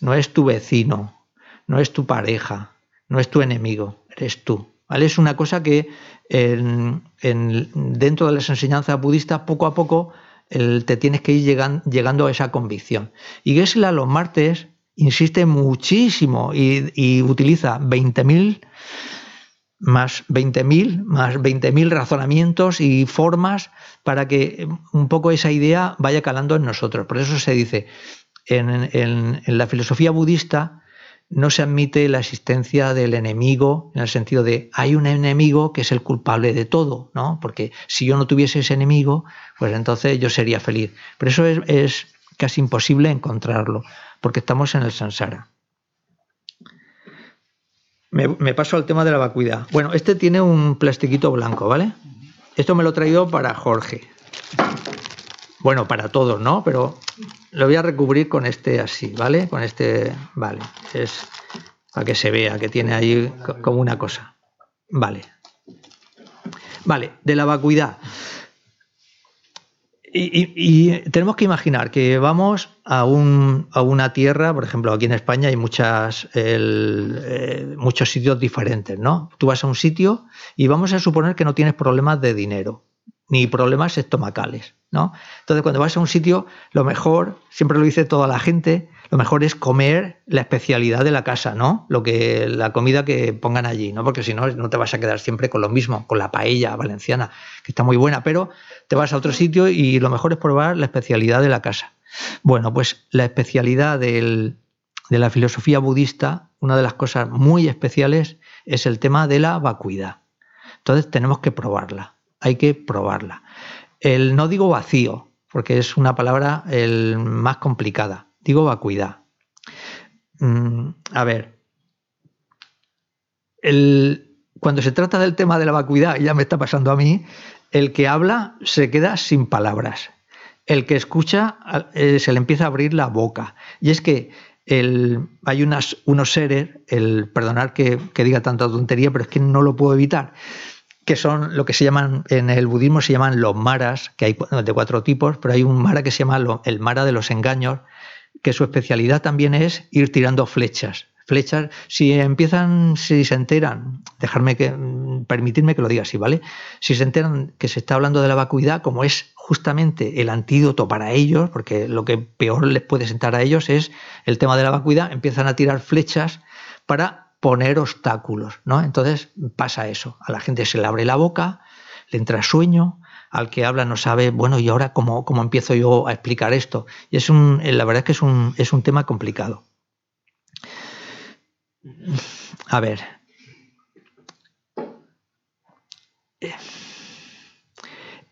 no es tu vecino, no es tu pareja, no es tu enemigo, eres tú. Es una cosa que dentro de las enseñanzas budistas poco a poco te tienes que ir llegando a esa convicción. Y Gesla los martes insiste muchísimo y, utiliza 20.000 más 20.000 más 20.000 razonamientos y formas para que un poco esa idea vaya calando en nosotros. Por eso se dice, en la filosofía budista, no se admite la existencia del enemigo en el sentido de hay un enemigo que es el culpable de todo, ¿no? Porque si yo no tuviese ese enemigo, pues entonces yo sería feliz. Pero eso es, casi imposible encontrarlo, porque estamos en el samsara. Me, me, paso al tema de la vacuidad. Bueno, este tiene un plastiquito blanco, ¿vale? Esto me lo he traído para Jorge. Bueno, para todos, ¿no? Pero lo voy a recubrir con este así, ¿vale? Con este, vale. Es para que se vea que tiene ahí como una cosa. Vale. Vale, de la vacuidad. Y, tenemos que imaginar que vamos a, una tierra, por ejemplo, aquí en España hay muchas, eh, muchos sitios diferentes, ¿no? Tú vas a un sitio y vamos a suponer que no tienes problemas de dinero ni problemas estomacales. ¿No? Entonces, cuando vas a un sitio, lo mejor, siempre lo dice toda la gente, lo mejor es comer la especialidad de la casa, ¿no? Lo que la comida que pongan allí, ¿no? Porque si no no te vas a quedar siempre con lo mismo, con la paella valenciana, que está muy buena, pero te vas a otro sitio y lo mejor es probar la especialidad de la casa. Bueno, pues la especialidad de la filosofía budista, una de las cosas muy especiales es el tema de la vacuidad. Entonces tenemos que probarla, hay que probarla. El no digo vacío, porque es una palabra el más complicada digo vacuidad. Mm, a ver, cuando se trata del tema de la vacuidad, ya me está pasando a mí, el que habla se queda sin palabras. El que escucha eh, se le empieza a abrir la boca. Y es que hay unas, unos seres, el perdonar que, que diga tanta tontería, pero es que no lo puedo evitar que son lo que se llaman, en el budismo se llaman los maras, que hay de cuatro tipos, pero hay un mara que se llama el mara de los engaños, que su especialidad también es ir tirando flechas. Flechas, si empiezan, si se enteran, dejarme que, permitirme que lo diga así, ¿vale? Si se enteran que se está hablando de la vacuidad, como es justamente el antídoto para ellos, porque lo que peor les puede sentar a ellos es el tema de la vacuidad, empiezan a tirar flechas para poner obstáculos, ¿no? Entonces pasa eso, a la gente se le abre la boca, le entra sueño, al que habla no sabe, bueno, ¿y ahora cómo, cómo empiezo yo a explicar esto? Y es un, la verdad es que es un, es un tema complicado. A ver.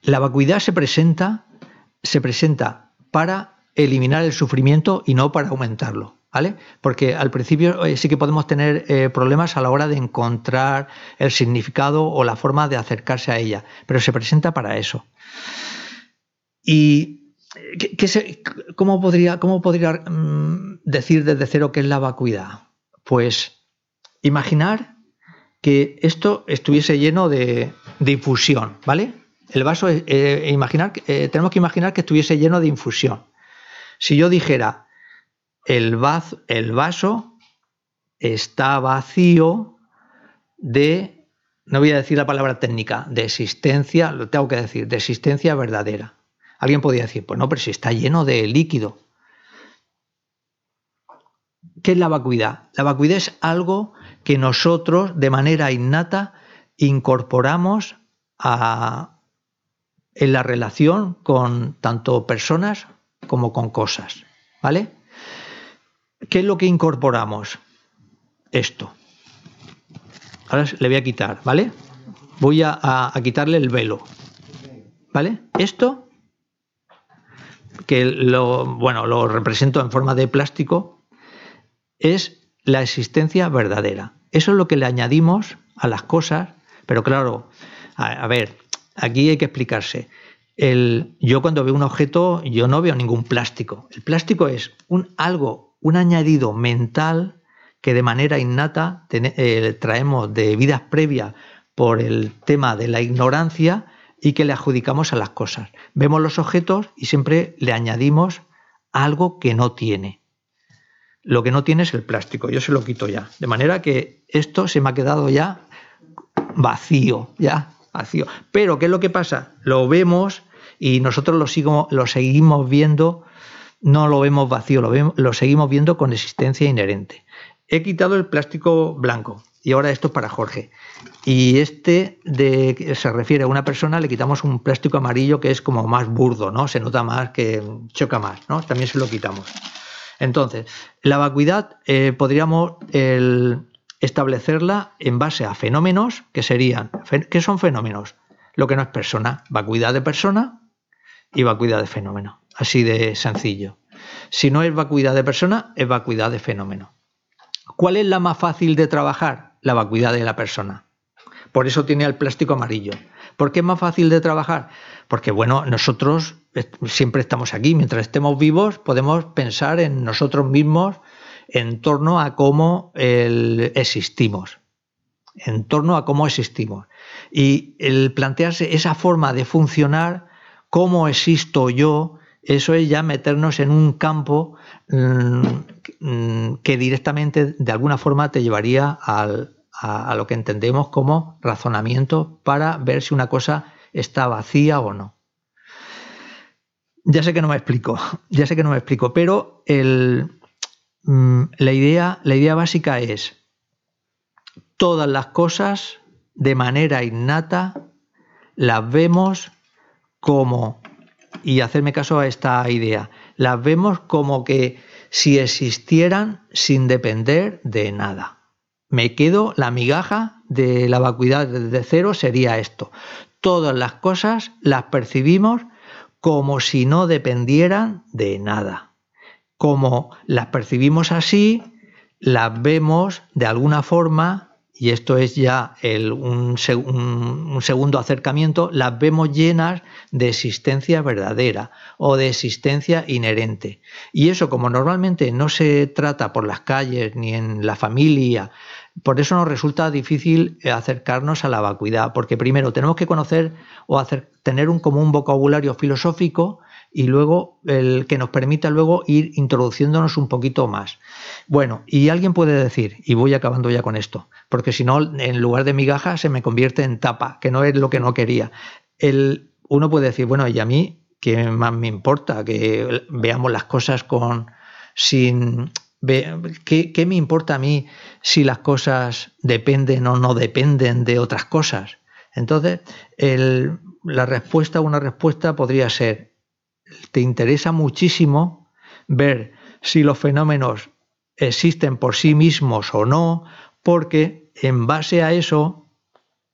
La vacuidad se presenta, se presenta para eliminar el sufrimiento y no para aumentarlo. ¿Vale? Porque al principio eh, sí que podemos tener eh, problemas a la hora de encontrar el significado o la forma de acercarse a ella, pero se presenta para eso. ¿Y podría, cómo podría mm, decir desde cero qué es la vacuidad? Pues imaginar que esto estuviese lleno de, infusión, ¿vale? El vaso, eh, imaginar, tenemos que imaginar que estuviese lleno de infusión. Si yo dijera, el, vaso está vacío de, no voy a decir la palabra técnica, de existencia, lo tengo que decir, de existencia verdadera. Alguien podría decir, pues no, pero si está lleno de líquido. ¿Qué es la vacuidad? La vacuidad es algo que nosotros de manera innata incorporamos en la relación con tanto personas como con cosas. ¿Vale? ¿Qué es lo que incorporamos? Esto. Ahora le voy a quitar, ¿vale? Voy a, quitarle el velo. ¿Vale? Esto, que lo, bueno, lo represento en forma de plástico, es la existencia verdadera. Eso es lo que le añadimos a las cosas, pero claro, a, ver, aquí hay que explicarse. Yo cuando veo un objeto, yo no veo ningún plástico. El plástico es un algo un añadido mental que de manera innata eh, traemos de vidas previas por el tema de la ignorancia y que le adjudicamos a las cosas. Vemos los objetos y siempre le añadimos algo que no tiene. Lo que no tiene es el plástico, yo se lo quito ya. De manera que esto se me ha quedado ya vacío, ya vacío. Pero ¿qué es lo que pasa? Lo vemos y nosotros lo, lo seguimos viendo no lo vemos vacío, lo, vemos, lo seguimos viendo con existencia inherente. He quitado el plástico blanco y ahora esto es para Jorge. Y este de, se refiere a una persona, le quitamos un plástico amarillo que es como más burdo, ¿no? Se nota más, que choca más, ¿no? También se lo quitamos. Entonces, la vacuidad eh, podríamos establecerla en base a fenómenos que serían, ¿qué son fenómenos? Lo que no es persona, vacuidad de persona y vacuidad de fenómeno. Así de sencillo. Si no es vacuidad de persona, es vacuidad de fenómeno. ¿Cuál es la más fácil de trabajar? La vacuidad de la persona. Por eso tiene el plástico amarillo. ¿Por qué es más fácil de trabajar? Porque, bueno, nosotros siempre estamos aquí. Mientras estemos vivos, podemos pensar en nosotros mismos en torno a cómo existimos. En torno a cómo existimos. Y el plantearse esa forma de funcionar, cómo existo yo, eso es ya meternos en un campo mm, que directamente, de alguna forma, te llevaría a, lo que entendemos como razonamiento para ver si una cosa está vacía o no. Ya sé que no me explico, ya sé que no me explico, pero mm, la, idea, la idea básica es todas las cosas de manera innata las vemos como, y hacerme caso a esta idea, las vemos como que si existieran sin depender de nada. Me quedo, la migaja de la vacuidad de cero sería esto. Todas las cosas las percibimos como si no dependieran de nada. Como las percibimos así, las vemos de alguna forma y esto es ya un, segundo acercamiento, las vemos llenas de existencia verdadera o de existencia inherente. Y eso como normalmente no se trata por las calles ni en la familia, por eso nos resulta difícil acercarnos a la vacuidad, porque primero tenemos que conocer o tener un común vocabulario filosófico y luego el que nos permita luego ir introduciéndonos un poquito más. Bueno, y alguien puede decir, y voy acabando ya con esto, porque si no, en lugar de migaja se me convierte en tapa, que no es lo que no quería. El, uno puede decir, bueno, y a mí, ¿qué más me importa? Que veamos las cosas con sin ¿Qué, ¿Qué, me importa a mí si las cosas dependen o no dependen de otras cosas? Entonces, el, la respuesta, una respuesta podría ser, te interesa muchísimo ver si los fenómenos existen por sí mismos o no, porque en base a eso,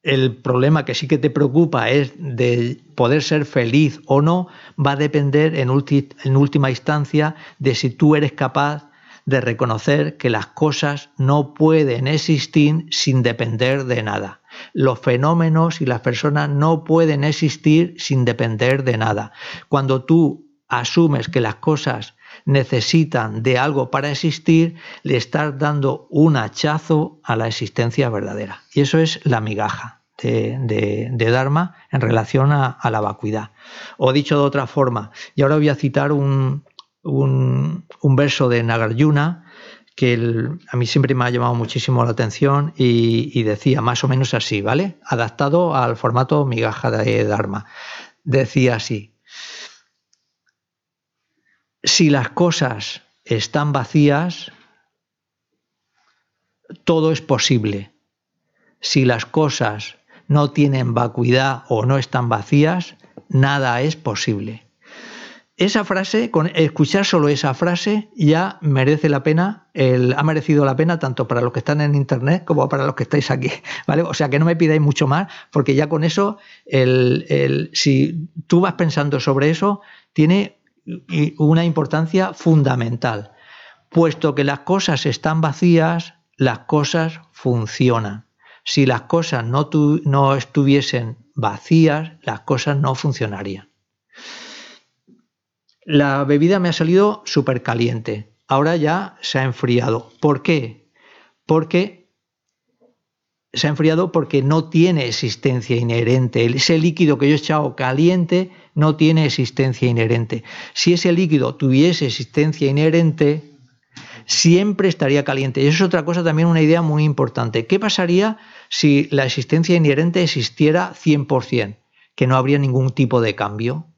el problema que sí que te preocupa es de poder ser feliz o no, va a depender en, última instancia de si tú eres capaz de reconocer que las cosas no pueden existir sin depender de nada. Los fenómenos y las personas no pueden existir sin depender de nada. Cuando tú asumes que las cosas necesitan de algo para existir, le estás dando un hachazo a la existencia verdadera. Y eso es la migaja de, Dharma en relación a, la vacuidad. O dicho de otra forma, y ahora voy a citar un, un, verso de Nagarjuna que a mí siempre me ha llamado muchísimo la atención y, y, decía más o menos así, ¿vale? Adaptado al formato migaja de Dharma. Decía así, si las cosas están vacías, todo es posible. Si las cosas no tienen vacuidad o no están vacías, nada es posible. Esa frase, con escuchar solo esa frase, ya merece la pena, el, ha merecido la pena tanto para los que están en internet como para los que estáis aquí. ¿vale? O sea que no me pidáis mucho más, porque ya con eso, el, si tú vas pensando sobre eso, tiene una importancia fundamental. Puesto que las cosas están vacías, las cosas funcionan. Si las cosas no, no estuviesen vacías, las cosas no funcionarían. La bebida me ha salido súper caliente. Ahora ya se ha enfriado. ¿Por qué? Porque se ha enfriado porque no tiene existencia inherente. Ese líquido que yo he echado caliente no tiene existencia inherente. Si ese líquido tuviese existencia inherente, siempre estaría caliente. Y eso es otra cosa, también una idea muy importante. ¿Qué pasaría si la existencia inherente existiera 100%? Que no habría ningún tipo de cambio,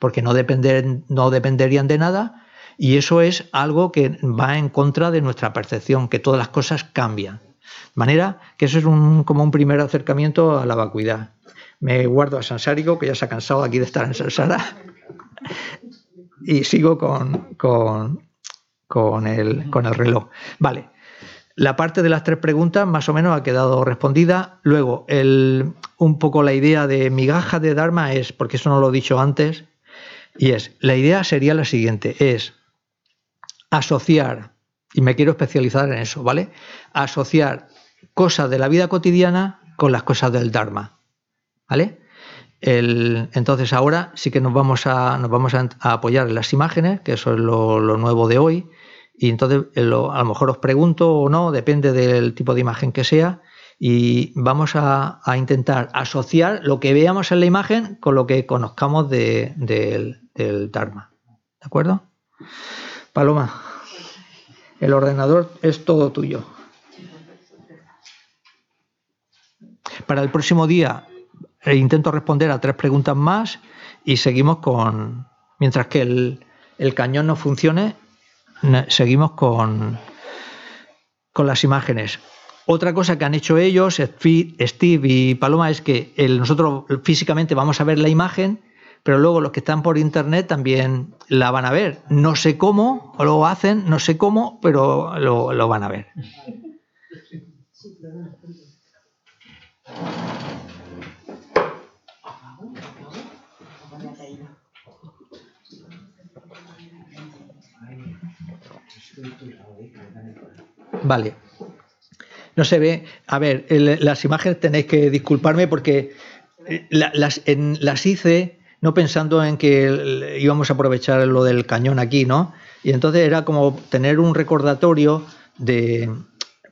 porque no, no dependerían de nada. Y eso es algo que va en contra de nuestra percepción, que todas las cosas cambian. De manera que eso es un, como un primer acercamiento a la vacuidad me guardo a Sansárico, que ya se ha cansado aquí de estar en Sansara, y sigo con, con, el, con el reloj. Vale, la parte de las tres preguntas más o menos ha quedado respondida. Luego, el, un poco la idea de migaja de Dharma es, porque eso no lo he dicho antes, y es, la idea sería la siguiente, es asociar, y me quiero especializar en eso, ¿vale? Asociar cosas de la vida cotidiana con las cosas del Dharma. ¿Vale? entonces ahora sí que nos vamos a, nos vamos a, apoyar en las imágenes, que eso es lo, nuevo de hoy. Y entonces a lo mejor os pregunto o no, depende del tipo de imagen que sea. Y vamos a, intentar asociar lo que veamos en la imagen con lo que conozcamos del Dharma. ¿De acuerdo? Paloma, el ordenador es todo tuyo. Para el próximo día e intento responder a tres preguntas más y seguimos con... Mientras que el, cañón no funcione, seguimos con, con las imágenes. Otra cosa que han hecho ellos, Steve y Paloma, es que nosotros físicamente vamos a ver la imagen, pero luego los que están por internet también la van a ver. No sé cómo lo hacen, no sé cómo, pero lo, van a ver. Vale. No se ve. A ver, las imágenes tenéis que disculparme porque las hice no pensando en que íbamos a aprovechar lo del cañón aquí, ¿no? Y entonces era como tener un recordatorio de,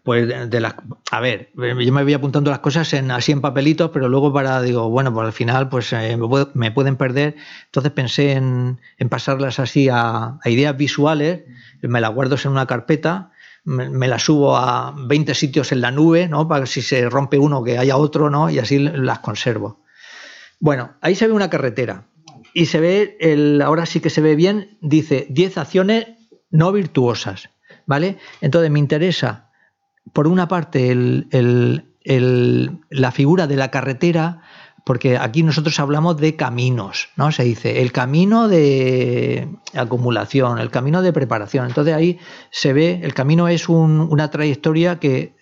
pues de, las a ver yo me voy apuntando las cosas en así en papelitos pero luego para digo bueno pues al final pues eh, me, pueden perder. Entonces pensé en, pasarlas así a, ideas visuales me las guardo en una carpeta me, las subo a 20 sitios en la nube no para que si se rompe uno que haya otro no y así las conservo bueno ahí se ve una carretera y se ve el ahora sí que se ve bien dice 10 acciones no virtuosas vale entonces me interesa por una parte, la figura de la carretera, porque aquí nosotros hablamos de caminos, ¿no? Se dice el camino de acumulación, el camino de preparación. Entonces ahí se ve, el camino es una trayectoria que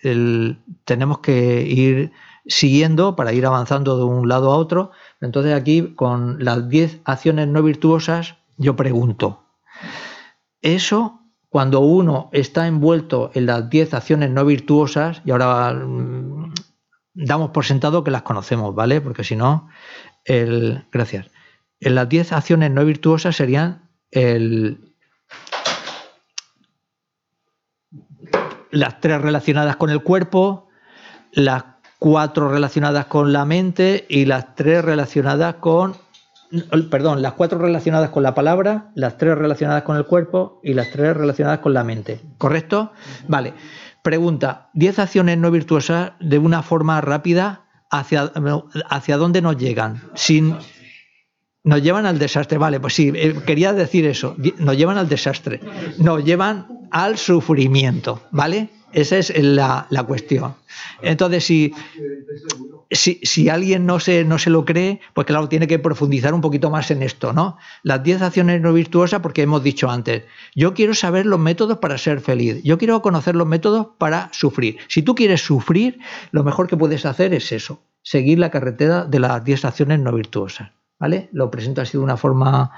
tenemos que ir siguiendo para ir avanzando de un lado a otro. Entonces aquí con las 10 acciones no virtuosas, yo pregunto, ¿eso cuando uno está envuelto en las 10 acciones no virtuosas, y ahora mm, damos por sentado que las conocemos, ¿vale? Porque si no, gracias. En las 10 acciones no virtuosas serían el, las tres relacionadas con el cuerpo, las cuatro relacionadas con la mente y las tres relacionadas con perdón, las cuatro relacionadas con la palabra, las tres relacionadas con el cuerpo y las tres relacionadas con la mente. ¿Correcto? Vale. Pregunta, ¿10 acciones no virtuosas de una forma rápida hacia, hacia dónde nos llegan? Sin, nos llevan al desastre, vale, pues sí, eh, quería decir eso, nos llevan al desastre, nos llevan al sufrimiento, ¿vale? Esa es la, la cuestión. Entonces, si, si, alguien no se, no se lo cree, pues claro, tiene que profundizar un poquito más en esto, ¿no? Las 10 acciones no virtuosas, porque hemos dicho antes, yo quiero saber los métodos para ser feliz, yo quiero conocer los métodos para sufrir. Si tú quieres sufrir, lo mejor que puedes hacer es eso, seguir la carretera de las 10 acciones no virtuosas, ¿vale? Lo presento así de una forma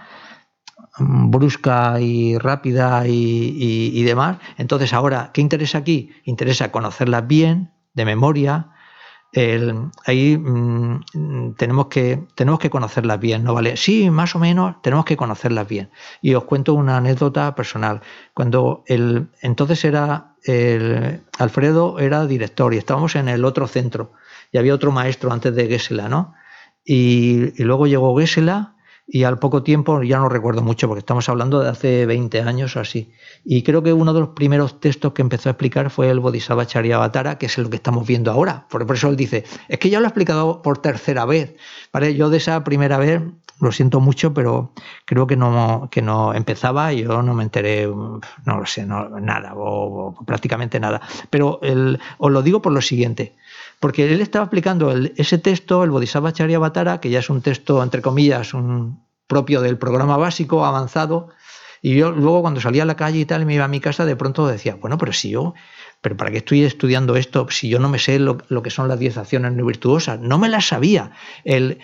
brusca y rápida y, demás. Entonces, ahora, ¿qué interesa aquí? Interesa conocerlas bien, de memoria, ahí mm, tenemos, que, tenemos que conocerlas bien, ¿no vale? Sí, más o menos tenemos que conocerlas bien. Y os cuento una anécdota personal. Cuando el, entonces era el, Alfredo era director y estábamos en el otro centro y había otro maestro antes de Gesela, ¿no? Y, y luego llegó Gesela y al poco tiempo, ya no recuerdo mucho porque estamos hablando de hace 20 años o así, y creo que uno de los primeros textos que empezó a explicar fue el Bodhisattva Charyavatara, que es el que estamos viendo ahora. Por, eso él dice, es que ya lo he explicado por tercera vez. ¿vale? Yo de esa primera vez, lo siento mucho, pero creo que no, que no empezaba yo no me enteré, no lo sé, nada, o, prácticamente nada. Pero os lo digo por lo siguiente. Porque él estaba aplicando ese texto, el Bodhisattva Charyavatara, que ya es un texto, entre comillas, un propio del programa básico avanzado, y yo luego cuando salía a la calle y tal, me iba a mi casa, de pronto decía, bueno, pero si yo, pero ¿para qué estoy estudiando esto si yo no me sé lo, que son las 10 acciones no virtuosas? No me las sabía. El,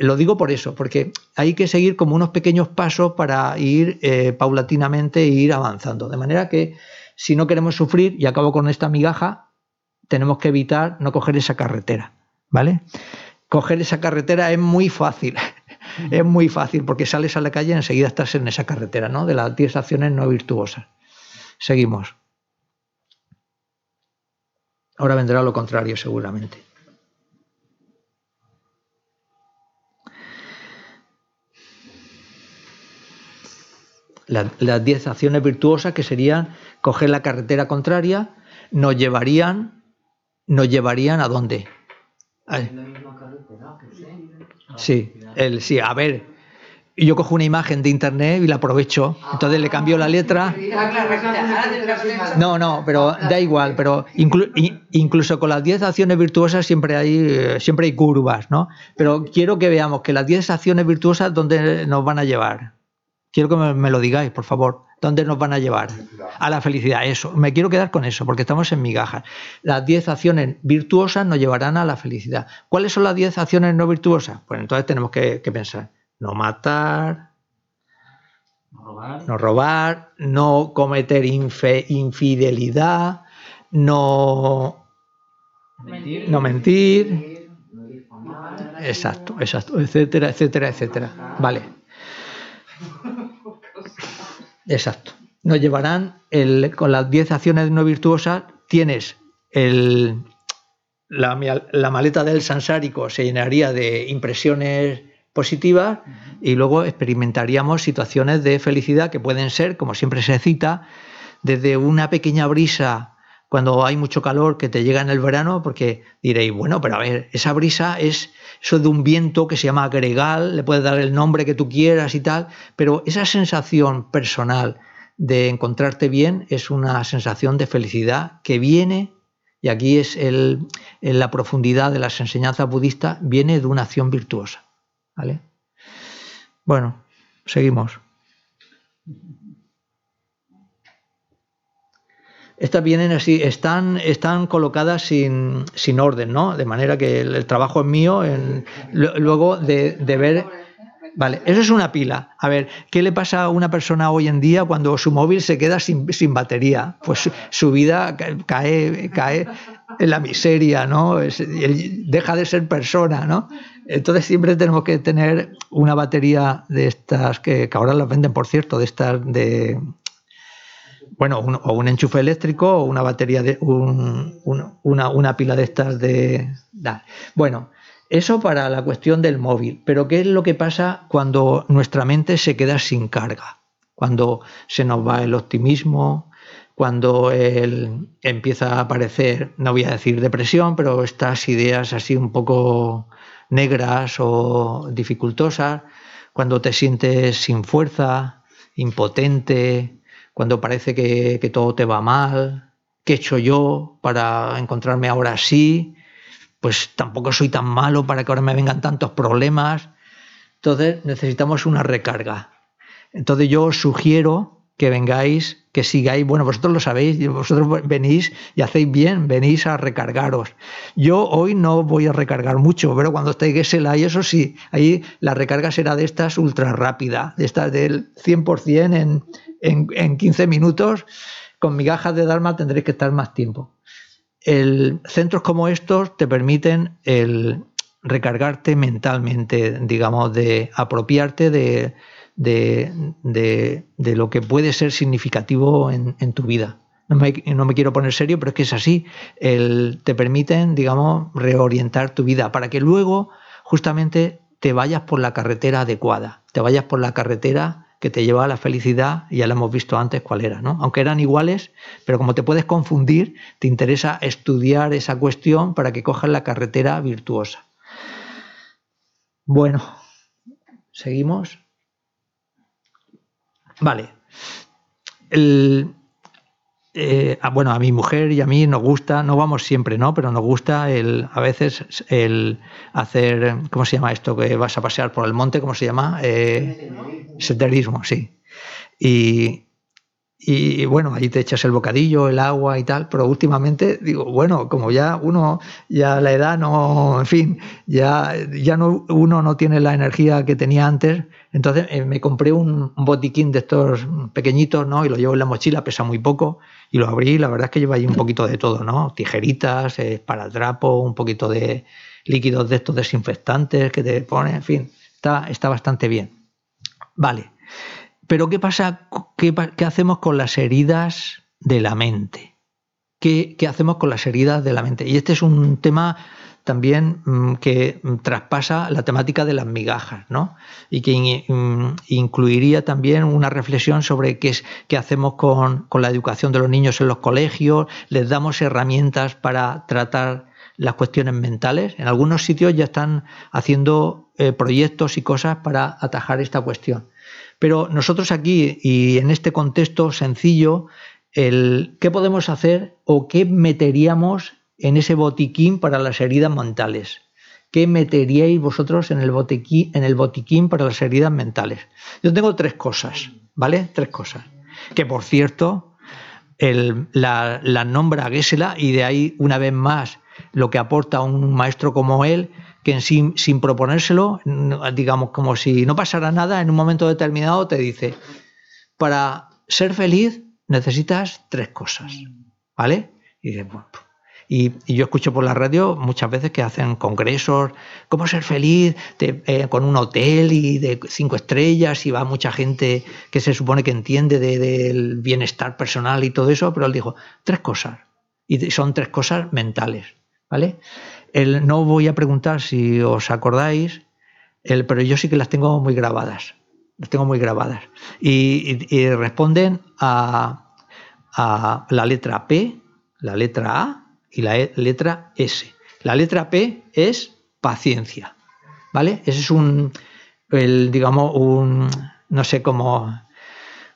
lo digo por eso, porque hay que seguir como unos pequeños pasos para ir eh, paulatinamente ir avanzando. De manera que si no queremos sufrir, y acabo con esta migaja, tenemos que evitar no coger esa carretera, ¿vale? Coger esa carretera es muy fácil, es muy fácil porque sales a la calle y enseguida estás en esa carretera, ¿no? De las 10 acciones no virtuosas. Seguimos. Ahora vendrá lo contrario seguramente. las 10 acciones virtuosas que serían coger la carretera contraria nos llevarían nos llevarían a dónde? Sí, el, sí, a ver, yo cojo una imagen de internet y la aprovecho. Entonces le cambio la letra. No, no, pero da igual. Pero incluso con las 10 acciones virtuosas siempre hay, eh, siempre hay curvas, ¿no? Pero quiero que veamos que las 10 acciones virtuosas, ¿dónde nos van a llevar? Quiero que me, lo digáis, por favor. ¿Dónde nos van a llevar? A la felicidad, eso. Me quiero quedar con eso, porque estamos en migajas. Las 10 acciones virtuosas nos llevarán a la felicidad. ¿Cuáles son las 10 acciones no virtuosas? Pues entonces tenemos que pensar no matar, no robar, no, cometer infidelidad, no mentir, no mentir, exacto, exacto, etcétera, etcétera, etcétera. Vale. Exacto. Nos llevarán el, con las 10 acciones no virtuosas, tienes el, la, la maleta del sansárico se llenaría de impresiones positivas y luego experimentaríamos situaciones de felicidad que pueden ser, como siempre se cita, desde una pequeña brisa cuando hay mucho calor que te llega en el verano, porque diréis, bueno, pero a ver, esa brisa es eso de un viento que se llama gregal, le puedes dar el nombre que tú quieras y tal, pero esa sensación personal de encontrarte bien es una sensación de felicidad que viene, y aquí es el, en la profundidad de las enseñanzas budistas, viene de una acción virtuosa. ¿Vale? Bueno, seguimos. Estas vienen así, están, están colocadas sin, orden, ¿no? De manera que el, trabajo es mío, en, luego de, de ver Vale, eso es una pila. A ver, ¿qué le pasa a una persona hoy en día cuando su móvil se queda sin, batería? Pues su vida cae, cae en la miseria, ¿no? deja de ser persona, ¿no? Entonces siempre tenemos que tener una batería de estas, que, ahora las venden, por cierto, de estas de... Bueno, o un enchufe eléctrico o una batería de... una, una, pila de estas de... Bueno, eso para la cuestión del móvil, pero ¿qué es lo que pasa cuando nuestra mente se queda sin carga? Cuando se nos va el optimismo, cuando empieza a aparecer, no voy a decir depresión, pero estas ideas así un poco negras o dificultosas, cuando te sientes sin fuerza, impotente, cuando parece que, todo te va mal, ¿qué he hecho yo para encontrarme ahora así? pues tampoco soy tan malo para que ahora me vengan tantos problemas. Entonces necesitamos una recarga. Entonces yo os sugiero que vengáis, que sigáis, bueno, vosotros lo sabéis, vosotros venís y hacéis bien, venís a recargaros. Yo hoy no voy a recargar mucho, pero cuando estéis el y eso sí, ahí la recarga será de estas ultra rápida, de estas del 100% en, en, en 15 minutos. Con migajas de Dharma tendréis que estar más tiempo el, centros como estos te permiten el recargarte mentalmente, digamos, de apropiarte de, de, lo que puede ser significativo en, tu vida. No me, no me, quiero poner serio, pero es que es así. El, te permiten, digamos, reorientar tu vida para que luego justamente te vayas por la carretera adecuada, te vayas por la carretera que te lleva a la felicidad, ya lo hemos visto antes cuál era, ¿no? Aunque eran iguales, pero como te puedes confundir, te interesa estudiar esa cuestión para que cojas la carretera virtuosa. Bueno, seguimos. Vale. El, eh, bueno, a mi mujer y a mí nos gusta, no vamos siempre, ¿no? Pero nos gusta el, a veces el hacer, ¿cómo se llama esto? Que vas a pasear por el monte, ¿cómo se llama? Eh, senderismo, sí. Y, y bueno, ahí te echas el bocadillo, el agua y tal, pero últimamente digo, bueno, como ya uno, ya la edad no, en fin, ya, ya no, uno no tiene la energía que tenía antes, entonces eh, me compré un, botiquín de estos pequeñitos, ¿no? Y lo llevo en la mochila, pesa muy poco, y lo abrí, la verdad es que lleva ahí un poquito de todo, ¿no? Tijeritas, eh, para trapo, un poquito de líquidos de estos desinfectantes que te ponen, en fin, está, está bastante bien. Vale. Pero ¿qué pasa? ¿Qué, hacemos con las heridas de la mente? ¿Qué, hacemos con las heridas de la mente? Y este es un tema también mm, que traspasa la temática de las migajas, ¿no? Y que mm, incluiría también una reflexión sobre qué, es, qué hacemos con, la educación de los niños en los colegios, les damos herramientas para tratar las cuestiones mentales. En algunos sitios ya están haciendo eh, proyectos y cosas para atajar esta cuestión. Pero nosotros aquí y en este contexto sencillo, el, ¿qué podemos hacer o qué meteríamos en ese botiquín para las heridas mentales? ¿Qué meteríais vosotros en el, botiquín, en el botiquín para las heridas mentales? Yo tengo tres cosas, ¿vale? Tres cosas. Que por cierto, la, la, nombra Gesela y de ahí una vez más lo que aporta un maestro como él, sin, sin proponérselo, digamos como si no pasara nada, en un momento determinado te dice, para ser feliz necesitas tres cosas, ¿vale? Y y, yo escucho por la radio muchas veces que hacen congresos, cómo ser feliz eh, con un hotel y de cinco estrellas y va mucha gente que se supone que entiende del bienestar personal y todo eso, pero él dijo, tres cosas. Y son tres cosas mentales, ¿vale? No voy a preguntar si os acordáis, el, pero yo sí que las tengo muy grabadas. Las tengo muy grabadas. Y, responden a, a la letra P, la letra A y la e, letra S. La letra P es paciencia, ¿vale? Ese es un, el, digamos, un, no sé cómo,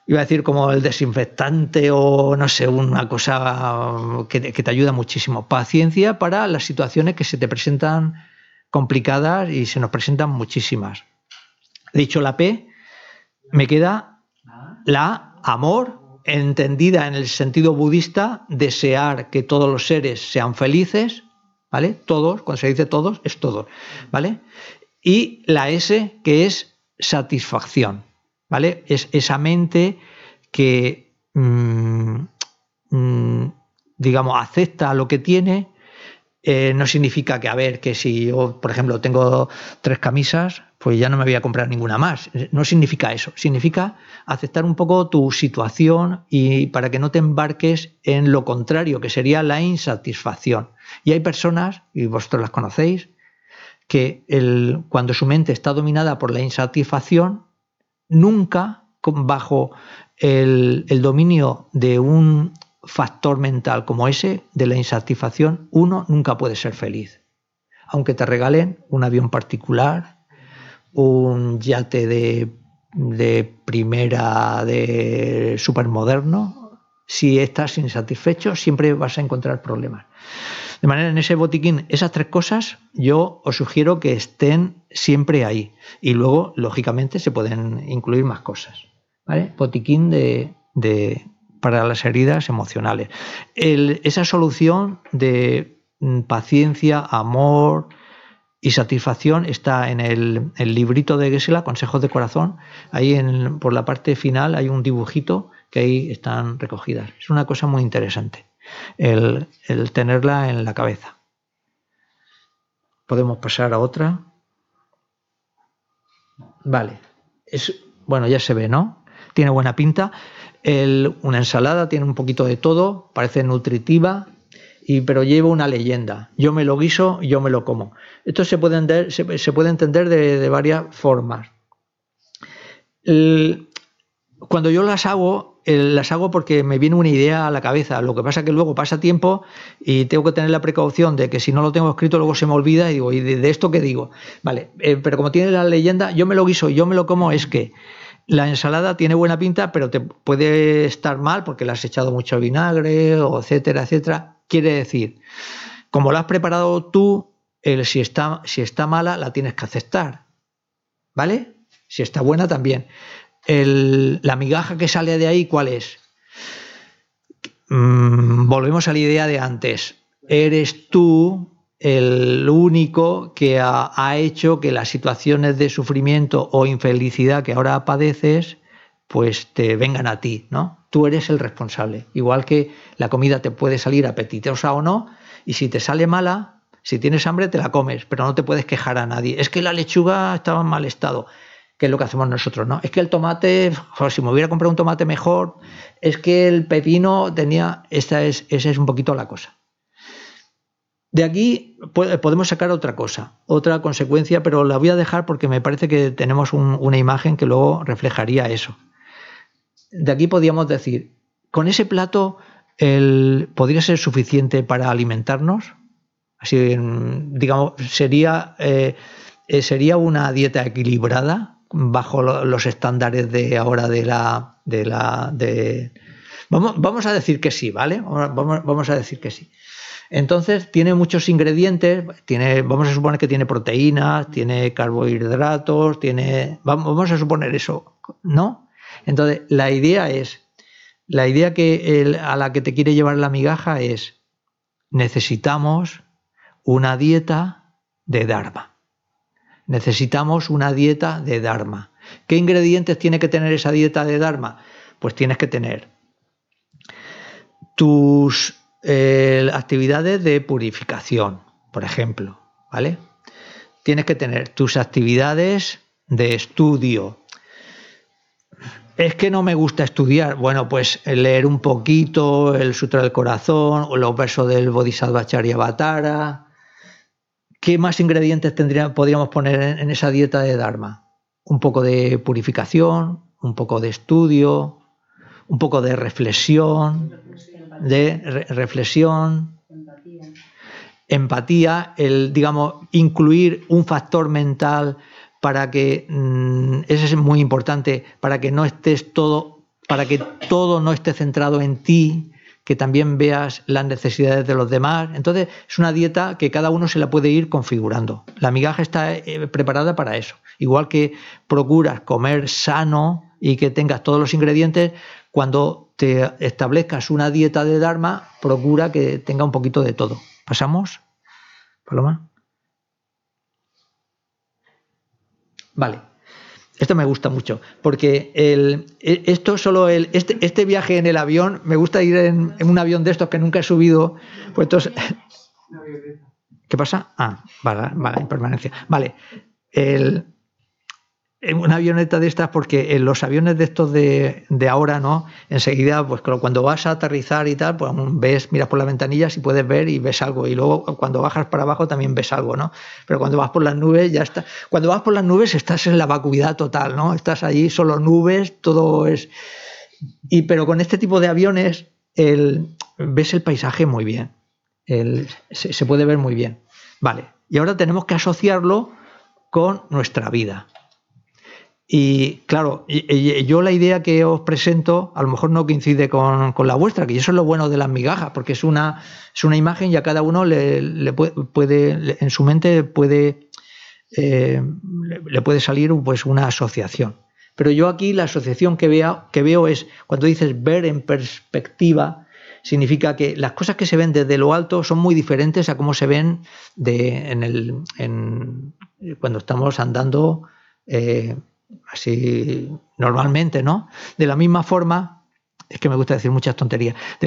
iba a decir como el desinfectante o no sé, una cosa que, te ayuda muchísimo. Paciencia para las situaciones que se te presentan complicadas y se nos presentan muchísimas. Dicho la P, me queda la amor entendida en el sentido budista, desear que todos los seres sean felices, ¿vale? Todos, cuando se dice todos, es todos, ¿vale? Y la S, que es satisfacción, ¿vale? Es esa mente que, mm, mm, digamos, acepta lo que tiene, eh, no significa que, a ver, que si yo, por ejemplo, tengo tres camisas, pues ya no me voy a comprar ninguna más. No significa eso. Significa aceptar un poco tu situación y para que no te embarques en lo contrario, que sería la insatisfacción. Y hay personas, y vosotros las conocéis, que cuando su mente está dominada por la insatisfacción, nunca bajo el, dominio de un factor mental como ese, de la insatisfacción, uno nunca puede ser feliz. Aunque te regalen un avión particular, un yate de, de primera, de supermoderno, si estás insatisfecho, siempre vas a encontrar problemas. De manera, en ese botiquín, esas tres cosas, yo os sugiero que estén siempre ahí. Y luego, lógicamente, se pueden incluir más cosas. ¿vale? Botiquín de, para las heridas emocionales. esa solución de mm, paciencia, amor y satisfacción está en el, librito de Gesela, Consejos de Corazón. Ahí en, por la parte final hay un dibujito que ahí están recogidas. Es una cosa muy interesante el, tenerla en la cabeza. Podemos pasar a otra. Vale. Es, bueno, ya se ve, ¿no? Tiene buena pinta una ensalada tiene un poquito de todo, parece nutritiva, y, pero lleva una leyenda. Yo me lo guiso, yo me lo como. Esto se puede entender, se, puede entender de, varias formas. cuando yo las hago, las hago porque me viene una idea a la cabeza. Lo que pasa que luego pasa tiempo y tengo que tener la precaución de que si no lo tengo escrito luego se me olvida y digo, ¿y de, esto qué digo? Vale, eh, pero como tiene la leyenda, yo me lo guiso, yo me lo como, es que la ensalada tiene buena pinta, pero te puede estar mal porque le has echado mucho vinagre, o etcétera, etcétera. Quiere decir, como la has preparado tú, el, si, está, si está mala, la tienes que aceptar. ¿Vale? Si está buena, también. La migaja que sale de ahí, ¿cuál es? Mm, volvemos a la idea de antes. Eres tú el único que ha, hecho que las situaciones de sufrimiento o infelicidad que ahora padeces, pues te vengan a ti, ¿no? Tú eres el responsable. Igual que la comida te puede salir apetitosa o no, y si te sale mala, si tienes hambre te la comes, pero no te puedes quejar a nadie. Es que la lechuga estaba en mal estado, que es lo que hacemos nosotros, ¿no? Es que el tomate, si me hubiera comprado un tomate mejor, es que el pepino tenía, esta es, esa es un poquito la cosa. De aquí podemos sacar otra cosa, otra consecuencia, pero la voy a dejar porque me parece que tenemos una imagen que luego reflejaría eso. De aquí podríamos decir, con ese plato el, podría ser suficiente para alimentarnos. Así, digamos, sería, eh, eh, sería una dieta equilibrada bajo los estándares de ahora de la, de la, de, vamos, a decir que sí, ¿vale? Vamos, vamos a decir que sí. Entonces tiene muchos ingredientes, tiene, vamos a suponer que tiene proteínas, tiene carbohidratos, tiene, vamos a suponer eso, ¿no? Entonces la idea es, la idea que a la que te quiere llevar la migaja es, necesitamos una dieta de Dharma. Necesitamos una dieta de Dharma. ¿Qué ingredientes tiene que tener esa dieta de Dharma? Pues tienes que tener tus actividades de purificación, por ejemplo, ¿vale? Tienes que tener tus actividades de estudio. Es que no me gusta estudiar. Bueno, pues leer un poquito el Sutra del Corazón o los versos del Bodhisattva Charyavatara. ¿Qué más ingredientes tendría, podríamos poner en, esa dieta de Dharma? Un poco de purificación, un poco de estudio, un poco de reflexión, de reflexión, empatía. el, digamos, incluir un factor mental para que, mm, ese es muy importante, para que no estés todo, para que todo no esté centrado en ti, que también veas las necesidades de los demás. Entonces, es una dieta que cada uno se la puede ir configurando. La migaja está eh, preparada para eso. Igual que procuras comer sano y que tengas todos los ingredientes, cuando te establezcas una dieta de Dharma, procura que tenga un poquito de todo. ¿Pasamos? Paloma. Vale. Esto me gusta mucho, porque el, e, esto solo el, este, este, viaje en el avión, me gusta ir en, un avión de estos que nunca he subido. Pues entonces, ¿Qué pasa? Ah, vale, vale, en permanencia. Vale. El, en una avioneta de estas, porque en los aviones de estos de, ahora, ¿no? Enseguida, pues cuando vas a aterrizar y tal, pues ves, miras por las ventanillas y puedes ver y ves algo. Y luego cuando bajas para abajo también ves algo, ¿no? Pero cuando vas por las nubes ya está. Cuando vas por las nubes estás en la vacuidad total, ¿no? Estás allí, solo nubes, todo es. Y pero con este tipo de aviones, el, ves el paisaje muy bien. El, se, se puede ver muy bien. Vale. Y ahora tenemos que asociarlo con nuestra vida. Y claro, yo la idea que os presento a lo mejor no coincide con, la vuestra, que eso es lo bueno de las migajas, porque es una, es una imagen y a cada uno le, puede, en su mente puede, eh, le puede salir pues una asociación. Pero yo aquí la asociación que veo, que veo es, cuando dices ver en perspectiva, significa que las cosas que se ven desde lo alto son muy diferentes a cómo se ven de, en el, en, cuando estamos andando. Eh, así normalmente, ¿no? De la misma forma, es que me gusta decir muchas tonterías, de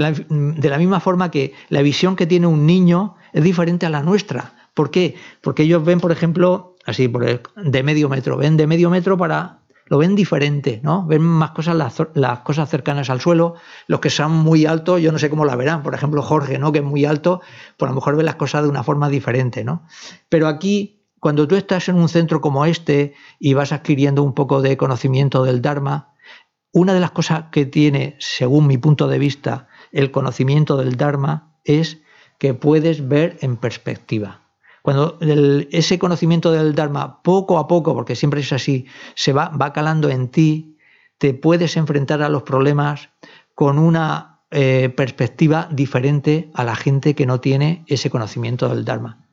la, misma forma que la visión que tiene un niño es diferente a la nuestra. ¿Por qué? Porque ellos ven, por ejemplo, así, por de medio metro, ven de medio metro para lo ven diferente, ¿no? Ven más cosas, las, las, cosas cercanas al suelo, los que son muy altos, yo no sé cómo la verán, por ejemplo Jorge, ¿no? Que es muy alto, pues a lo mejor ve las cosas de una forma diferente, ¿no? Pero aquí cuando tú estás en un centro como este y vas adquiriendo un poco de conocimiento del Dharma, una de las cosas que tiene, según mi punto de vista, el conocimiento del Dharma es que puedes ver en perspectiva. Cuando ese conocimiento del Dharma, poco a poco, porque siempre es así, se va, va calando en ti, te puedes enfrentar a los problemas con una eh, perspectiva diferente a la gente que no tiene ese conocimiento del Dharma.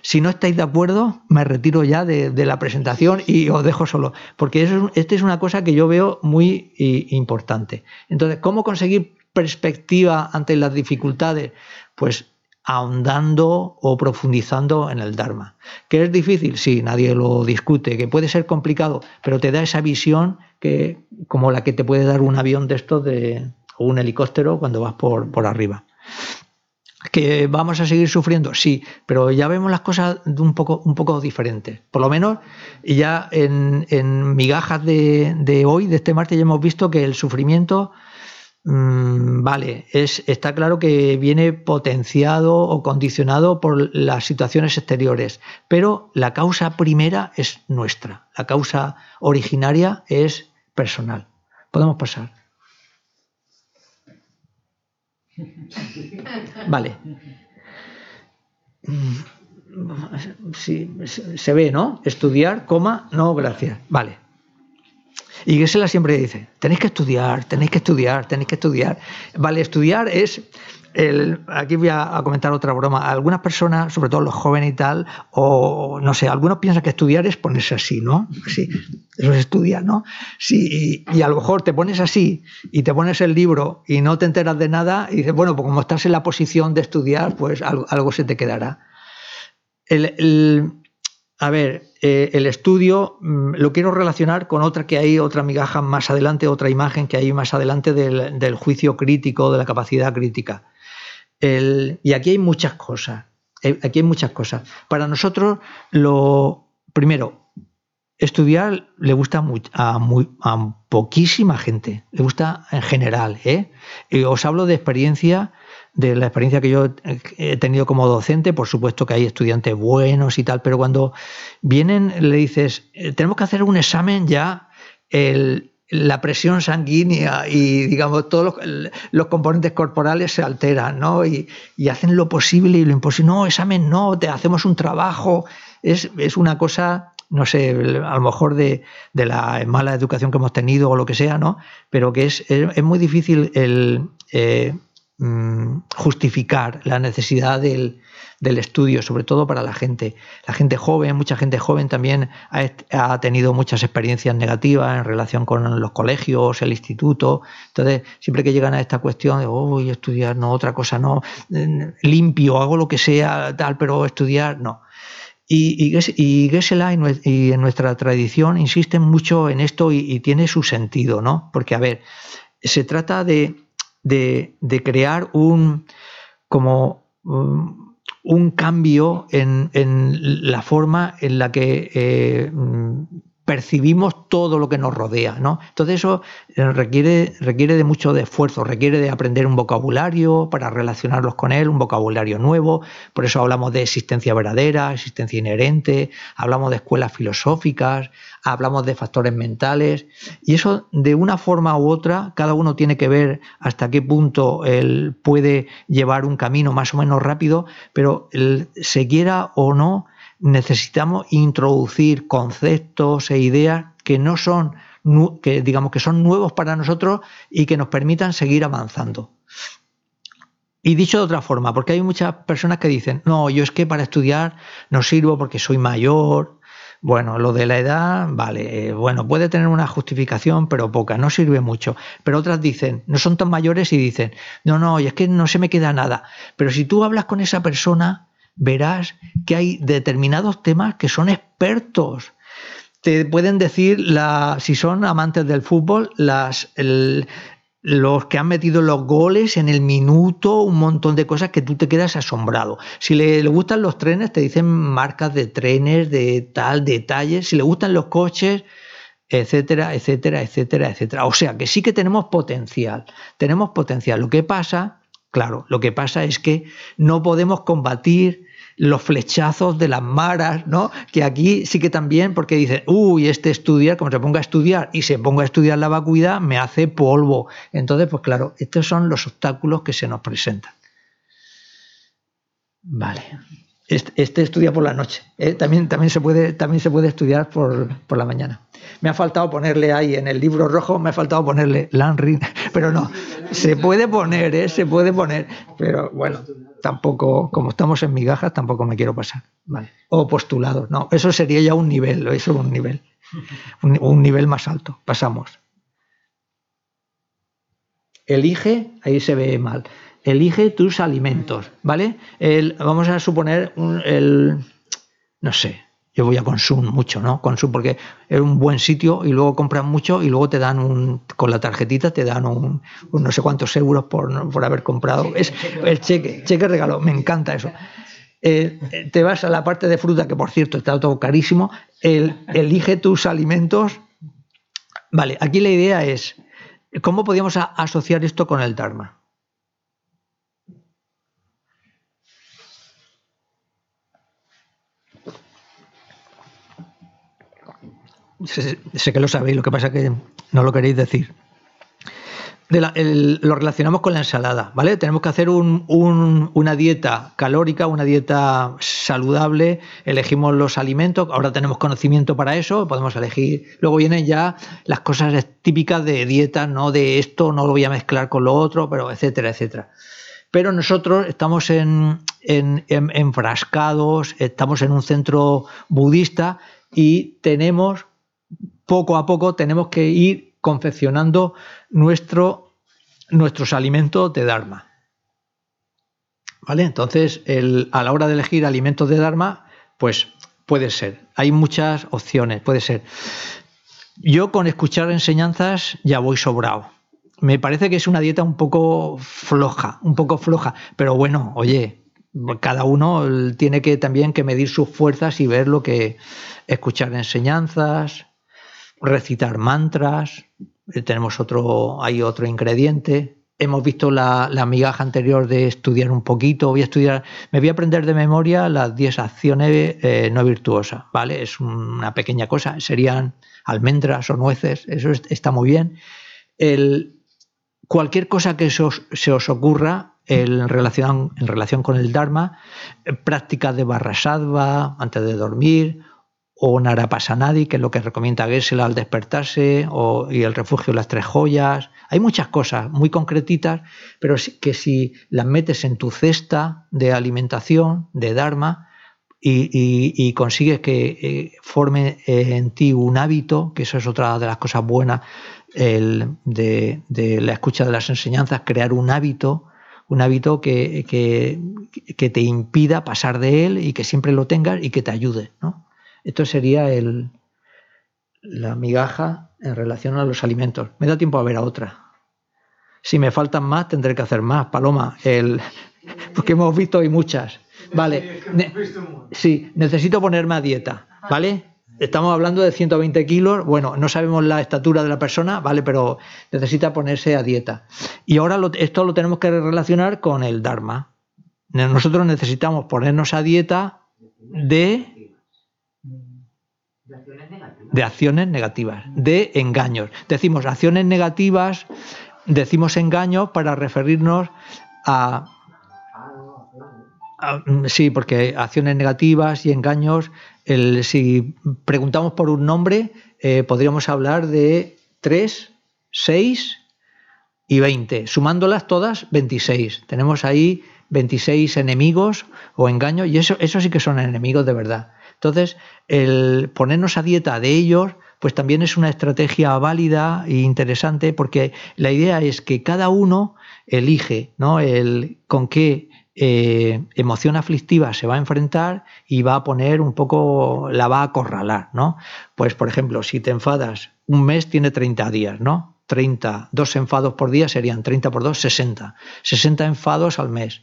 Si no estáis de acuerdo, me retiro ya de, la presentación y os dejo solo, porque eso, esta es una cosa que yo veo muy importante. Entonces, ¿cómo conseguir perspectiva ante las dificultades? Pues ahondando o profundizando en el Dharma. ¿Que es difícil? Sí, nadie lo discute, que puede ser complicado, pero te da esa visión que, como la que te puede dar un avión de estos de, o un helicóptero cuando vas por, por arriba. ¿Que vamos a seguir sufriendo? Sí, pero ya vemos las cosas de un poco, un poco diferentes. Por lo menos ya en, migajas de, hoy, de este martes, ya hemos visto que el sufrimiento, mm, vale, es, está claro que viene potenciado o condicionado por las situaciones exteriores, pero la causa primera es nuestra, la causa originaria es personal. Podemos pasar. Vale. Sí, se ve, ¿no? Estudiar, coma, no, gracias. Vale. Y Gesela siempre dice, tenéis que estudiar, tenéis que estudiar, tenéis que estudiar. Vale, estudiar es aquí voy a, comentar otra broma. Algunas personas, sobre todo los jóvenes y tal, o no sé, algunos piensan que estudiar es ponerse así, ¿no? Sí, eso es estudiar, ¿no? Sí, y, a lo mejor te pones así y te pones el libro y no te enteras de nada y dices, bueno, pues como estás en la posición de estudiar, pues algo, se te quedará. A ver, eh, el estudio mm, lo quiero relacionar con otra que hay, otra migaja más adelante, otra imagen que hay más adelante del juicio crítico, de la capacidad crítica y aquí hay muchas cosas. Eh, aquí hay muchas cosas. Para nosotros, lo primero, estudiar le gusta a, a, poquísima gente, le gusta en general. ¿eh? os hablo de experiencia, de la experiencia que yo he tenido como docente, por supuesto que hay estudiantes buenos y tal, pero cuando vienen le dices, eh, tenemos que hacer un examen ya el, la presión sanguínea y, digamos, todos los, componentes corporales se alteran, ¿no? Y, hacen lo posible y lo imposible. No, examen no, te hacemos un trabajo. Es, una cosa, no sé, a lo mejor de, la mala educación que hemos tenido o lo que sea, ¿no? Pero que es, es, muy difícil el eh, justificar la necesidad del, estudio, sobre todo para la gente. La gente joven, mucha gente joven también ha, tenido muchas experiencias negativas en relación con los colegios, el instituto. Entonces, siempre que llegan a esta cuestión de, oh, voy a estudiar, no, otra cosa no, mm, limpio, hago lo que sea, tal, pero estudiar, no. Y, y, Gesela y en nuestra tradición insisten mucho en esto y, tiene su sentido, ¿no? Porque, a ver, se trata de, de, de crear un, como, un cambio en, la forma en la que eh, percibimos todo lo que nos rodea. ¿no? Entonces eso eh, requiere, requiere de mucho de esfuerzo, requiere de aprender un vocabulario para relacionarlos con él, un vocabulario nuevo. Por eso hablamos de existencia verdadera, existencia inherente, hablamos de escuelas filosóficas, hablamos de factores mentales. Y eso de una forma u otra, cada uno tiene que ver hasta qué punto él puede llevar un camino más o menos rápido, pero se quiera o no, necesitamos introducir conceptos e ideas que no son, que digamos que son nuevos para nosotros y que nos permitan seguir avanzando. Y dicho de otra forma, porque hay muchas personas que dicen, no, yo es que para estudiar no sirvo porque soy mayor. Bueno, lo de la edad, vale, eh, bueno, puede tener una justificación, pero poca, no sirve mucho. Pero otras dicen, no son tan mayores y dicen, no, no, y es que no se me queda nada. Pero si tú hablas con esa persona, verás que hay determinados temas que son expertos. Te pueden decir, la, si son amantes del fútbol, las, los que han metido los goles en el minuto, un montón de cosas que tú te quedas asombrado. Si le, le, gustan los trenes, te dicen marcas de trenes, de tal, detalles. Si le gustan los coches, etcétera, etcétera, etcétera, etcétera. O sea que sí que tenemos potencial. Tenemos potencial. Lo que pasa Claro, lo que pasa es que no podemos combatir los flechazos de las maras, ¿no? Que aquí sí que también, porque dicen, uy, este estudiar, como se ponga a estudiar y se ponga a estudiar la vacuidad, me hace polvo. Entonces, pues claro, estos son los obstáculos que se nos presentan. Vale. Este, este estudia por la noche. ¿eh? También, también, se puede, también se puede estudiar por, por la mañana. Me ha faltado ponerle ahí en el libro rojo, me ha faltado ponerle Lanry, pero no, se puede poner, ¿eh? se puede poner, pero bueno, tampoco, como estamos en migajas, tampoco me quiero pasar. Vale. O postulados, no, eso sería ya un nivel, eso es un nivel, un, nivel más alto, pasamos. Elige, ahí se ve mal, elige tus alimentos, ¿vale? El, vamos a suponer el, no sé, yo voy a Consum mucho, ¿no? Consum porque es un buen sitio y luego compras mucho y luego te dan un, con la tarjetita te dan un, no sé cuántos euros por, por haber comprado. Es el cheque, cheque regalo, me encanta eso. Eh, te vas a la parte de fruta, que por cierto está todo carísimo, el, elige tus alimentos. Vale, aquí la idea es, ¿cómo podríamos asociar esto con el Dharma? Sé, que lo sabéis, lo que pasa es que no lo queréis decir. lo relacionamos con la ensalada, ¿vale? Tenemos que hacer una dieta calórica, una dieta saludable, elegimos los alimentos, ahora tenemos conocimiento para eso, podemos elegir, luego vienen ya las cosas típicas de dieta, no de esto, no lo voy a mezclar con lo otro, pero etcétera, etcétera. Pero nosotros estamos en, enfrascados, estamos en un centro budista y tenemos, poco a poco, tenemos que ir confeccionando nuestro, nuestros alimentos de Dharma. ¿Vale? Entonces, a la hora de elegir alimentos de Dharma, pues puede ser. Hay muchas opciones, puede ser. Yo con escuchar enseñanzas ya voy sobrado. Me parece que es una dieta un poco floja, un poco floja, pero bueno, oye, cada uno tiene que también que medir sus fuerzas y ver lo que escuchar enseñanzas, recitar mantras, eh, tenemos otro, hay otro ingrediente. Hemos visto la, migaja anterior de estudiar un poquito, voy a estudiar, me voy a aprender de memoria las 10 acciones eh, no virtuosas, ¿vale? Es una pequeña cosa, serían almendras o nueces, eso está muy bien. El, cualquier cosa que se os ocurra en relación, en relación con el Dharma, eh, prácticas de barra antes de dormir, o Narapasanadi, que es lo que recomienda Gesell al despertarse, o, y el refugio de las tres joyas. Hay muchas cosas muy concretitas, pero que si las metes en tu cesta de alimentación, de Dharma, y, consigues que eh, forme en ti un hábito, que eso es otra de las cosas buenas de, la escucha de las enseñanzas, crear un hábito, un hábito que, que, te impida pasar de él y que siempre lo tengas y que te ayude. ¿no? Esto sería el, la migaja en relación a los alimentos. Me da tiempo a ver a otra. Si me faltan más, tendré que hacer más, Paloma. El, porque hemos visto hoy muchas. Vale. sí, necesito ponerme a dieta. ¿Vale? Estamos hablando de 120 kilos. Bueno, no sabemos la estatura de la persona, ¿vale? Pero necesita ponerse a dieta. Y ahora esto lo tenemos que relacionar con el Dharma. Nosotros necesitamos ponernos a dieta de de acciones negativas, de engaños. Decimos acciones negativas, decimos engaños para referirnos a, sí, porque acciones negativas y engaños, el, si preguntamos por un nombre, eh, podríamos hablar de 3, 6 y 20. Sumándolas todas, 26. Tenemos ahí 26 enemigos o engaños y eso, eso sí que son enemigos de verdad. Entonces, el ponernos a dieta de ellos, pues también es una estrategia válida e interesante porque la idea es que cada uno elige ¿no? con qué eh, emoción aflictiva se va a enfrentar y va a poner un poco, la va a acorralar, ¿no? Pues, por ejemplo, si te enfadas, un mes tiene 30 días, ¿no? 30, dos enfados por día serían 30 por 2, 60. 60 enfados al mes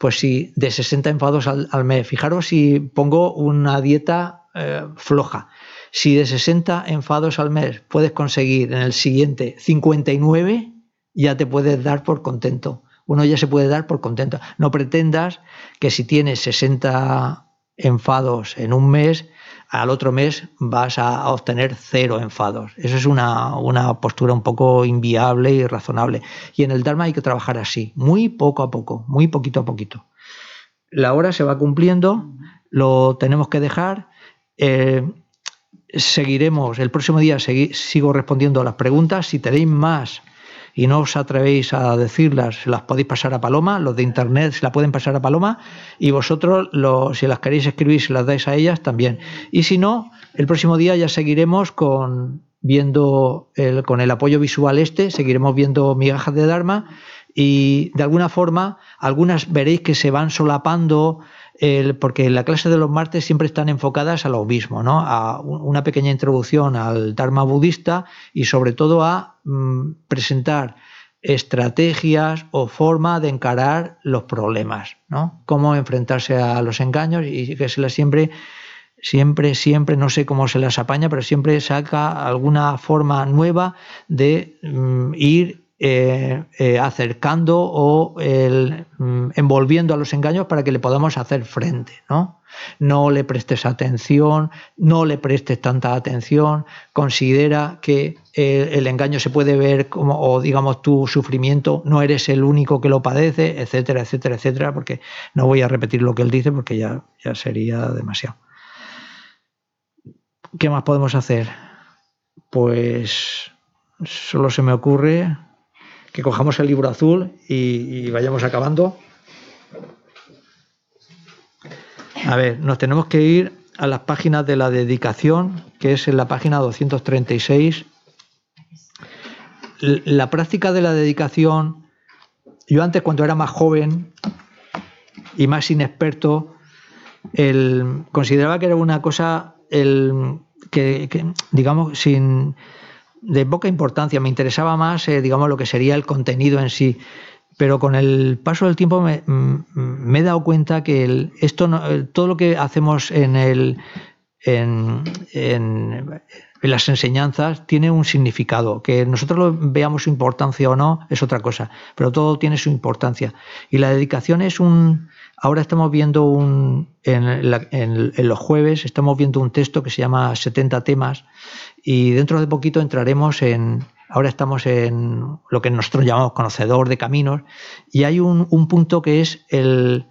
pues si de 60 enfados al, mes, fijaros si pongo una dieta eh, floja, si de 60 enfados al mes puedes conseguir en el siguiente 59, ya te puedes dar por contento. Uno ya se puede dar por contento. No pretendas que si tienes 60 enfados en un mes, al otro mes vas a obtener cero enfados. Eso es una, postura un poco inviable y razonable. Y en el Dharma hay que trabajar así, muy poco a poco, muy poquito a poquito. La hora se va cumpliendo, lo tenemos que dejar. Eh, seguiremos, el próximo día sigo respondiendo a las preguntas. Si tenéis más y no os atrevéis a decirlas, las podéis pasar a Paloma, los de internet se la pueden pasar a Paloma y vosotros, si las queréis escribir, se las dais a ellas también. Y si no, el próximo día ya seguiremos con viendo el, con el apoyo visual este, seguiremos viendo migajas de Dharma y de alguna forma algunas veréis que se van solapando porque la clase de los martes siempre están enfocadas a lo mismo, ¿no? a una pequeña introducción al Dharma budista y sobre todo a mm, presentar estrategias o forma de encarar los problemas, ¿no? Cómo enfrentarse a los engaños y que se las siempre, siempre, siempre, no sé cómo se las apaña, pero siempre saca alguna forma nueva de mm, ir eh, eh, acercando o mm, envolviendo a los engaños para que le podamos hacer frente, ¿no? No le prestes atención, no le prestes tanta atención, considera que eh, el engaño se puede ver como, o digamos, tu sufrimiento, no eres el único que lo padece, etcétera, etcétera, etcétera, porque no voy a repetir lo que él dice porque ya, ya sería demasiado. ¿Qué más podemos hacer? Pues solo se me ocurre que cojamos el libro azul y, vayamos acabando. A ver, nos tenemos que ir a las páginas de la dedicación, que es en la página 236. La práctica de la dedicación, yo antes cuando era más joven y más inexperto, el, consideraba que era una cosa el, que, digamos, sin de poca importancia. Me interesaba más, eh, digamos, lo que sería el contenido en sí. Pero con el paso del tiempo me, mm, he dado cuenta que esto eh, todo lo que hacemos en, el, en, las enseñanzas tiene un significado. Que nosotros lo veamos su importancia o no es otra cosa, pero todo tiene su importancia. Y la dedicación es un... Ahora estamos viendo un... En, los jueves estamos viendo un texto que se llama 70 temas y dentro de poquito entraremos en, ahora estamos en lo que nosotros llamamos conocedor de caminos, y hay un, punto que es el,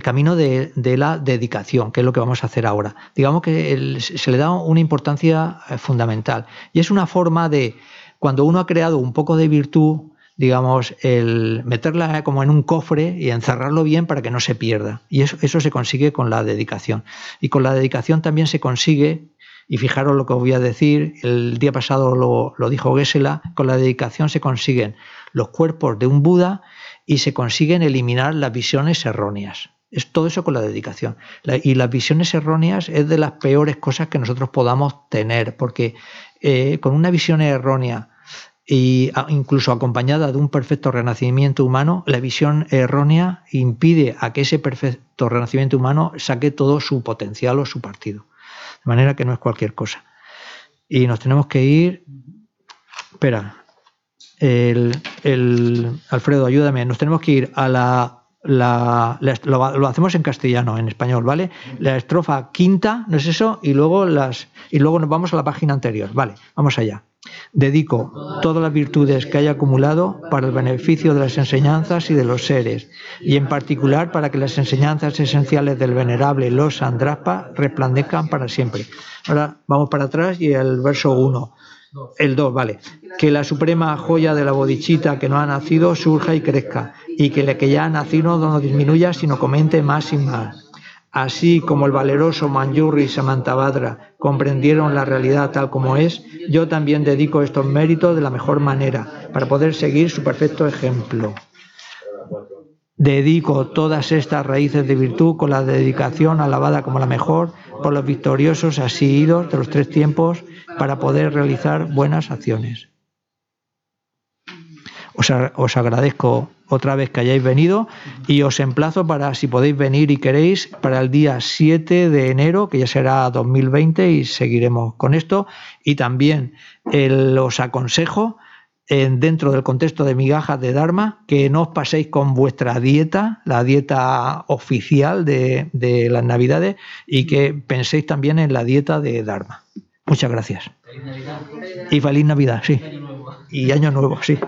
camino de, la dedicación, que es lo que vamos a hacer ahora. Digamos que se le da una importancia eh, fundamental, y es una forma de, cuando uno ha creado un poco de virtud, digamos, el meterla como en un cofre y encerrarlo bien para que no se pierda. Y eso, se consigue con la dedicación. Y con la dedicación también se consigue y fijaros lo que os voy a decir, el día pasado lo, dijo Gesela, con la dedicación se consiguen los cuerpos de un Buda y se consiguen eliminar las visiones erróneas. Es todo eso con la dedicación. y las visiones erróneas es de las peores cosas que nosotros podamos tener, porque eh, con una visión errónea y incluso acompañada de un perfecto renacimiento humano, la visión errónea impide a que ese perfecto renacimiento humano saque todo su potencial o su partido. De manera que no es cualquier cosa. Y nos tenemos que ir. Espera. El, Alfredo, ayúdame. Nos tenemos que ir a la. Lo, hacemos en castellano, en español, ¿vale? La estrofa quinta, ¿no es eso? Y luego las. Y luego nos vamos a la página anterior. Vale, vamos allá. Dedico todas las virtudes que haya acumulado para el beneficio de las enseñanzas y de los seres, y en particular para que las enseñanzas esenciales del venerable Los Andraspa resplandezcan para siempre. Ahora vamos para atrás y el verso 1. El 2, vale. Que la suprema joya de la bodichita que no ha nacido surja y crezca, y que la que ya ha nacido no disminuya, sino comente más y más Así como el valeroso Manjurri y Samantabhadra comprendieron la realidad tal como es, yo también dedico estos méritos de la mejor manera para poder seguir su perfecto ejemplo. Dedico todas estas raíces de virtud con la dedicación alabada como la mejor por los victoriosos asidos de los tres tiempos para poder realizar buenas acciones. Os, agradezco otra vez que hayáis venido y os emplazo para, si podéis venir y queréis, para el día 7 de enero, que ya será 2020 y seguiremos con esto. Y también os aconsejo, dentro del contexto de migajas de Dharma, que no os paséis con vuestra dieta, la dieta oficial de, de las Navidades, y que penséis también en la dieta de Dharma. Muchas gracias. Y feliz Navidad, sí. Y año nuevo, sí.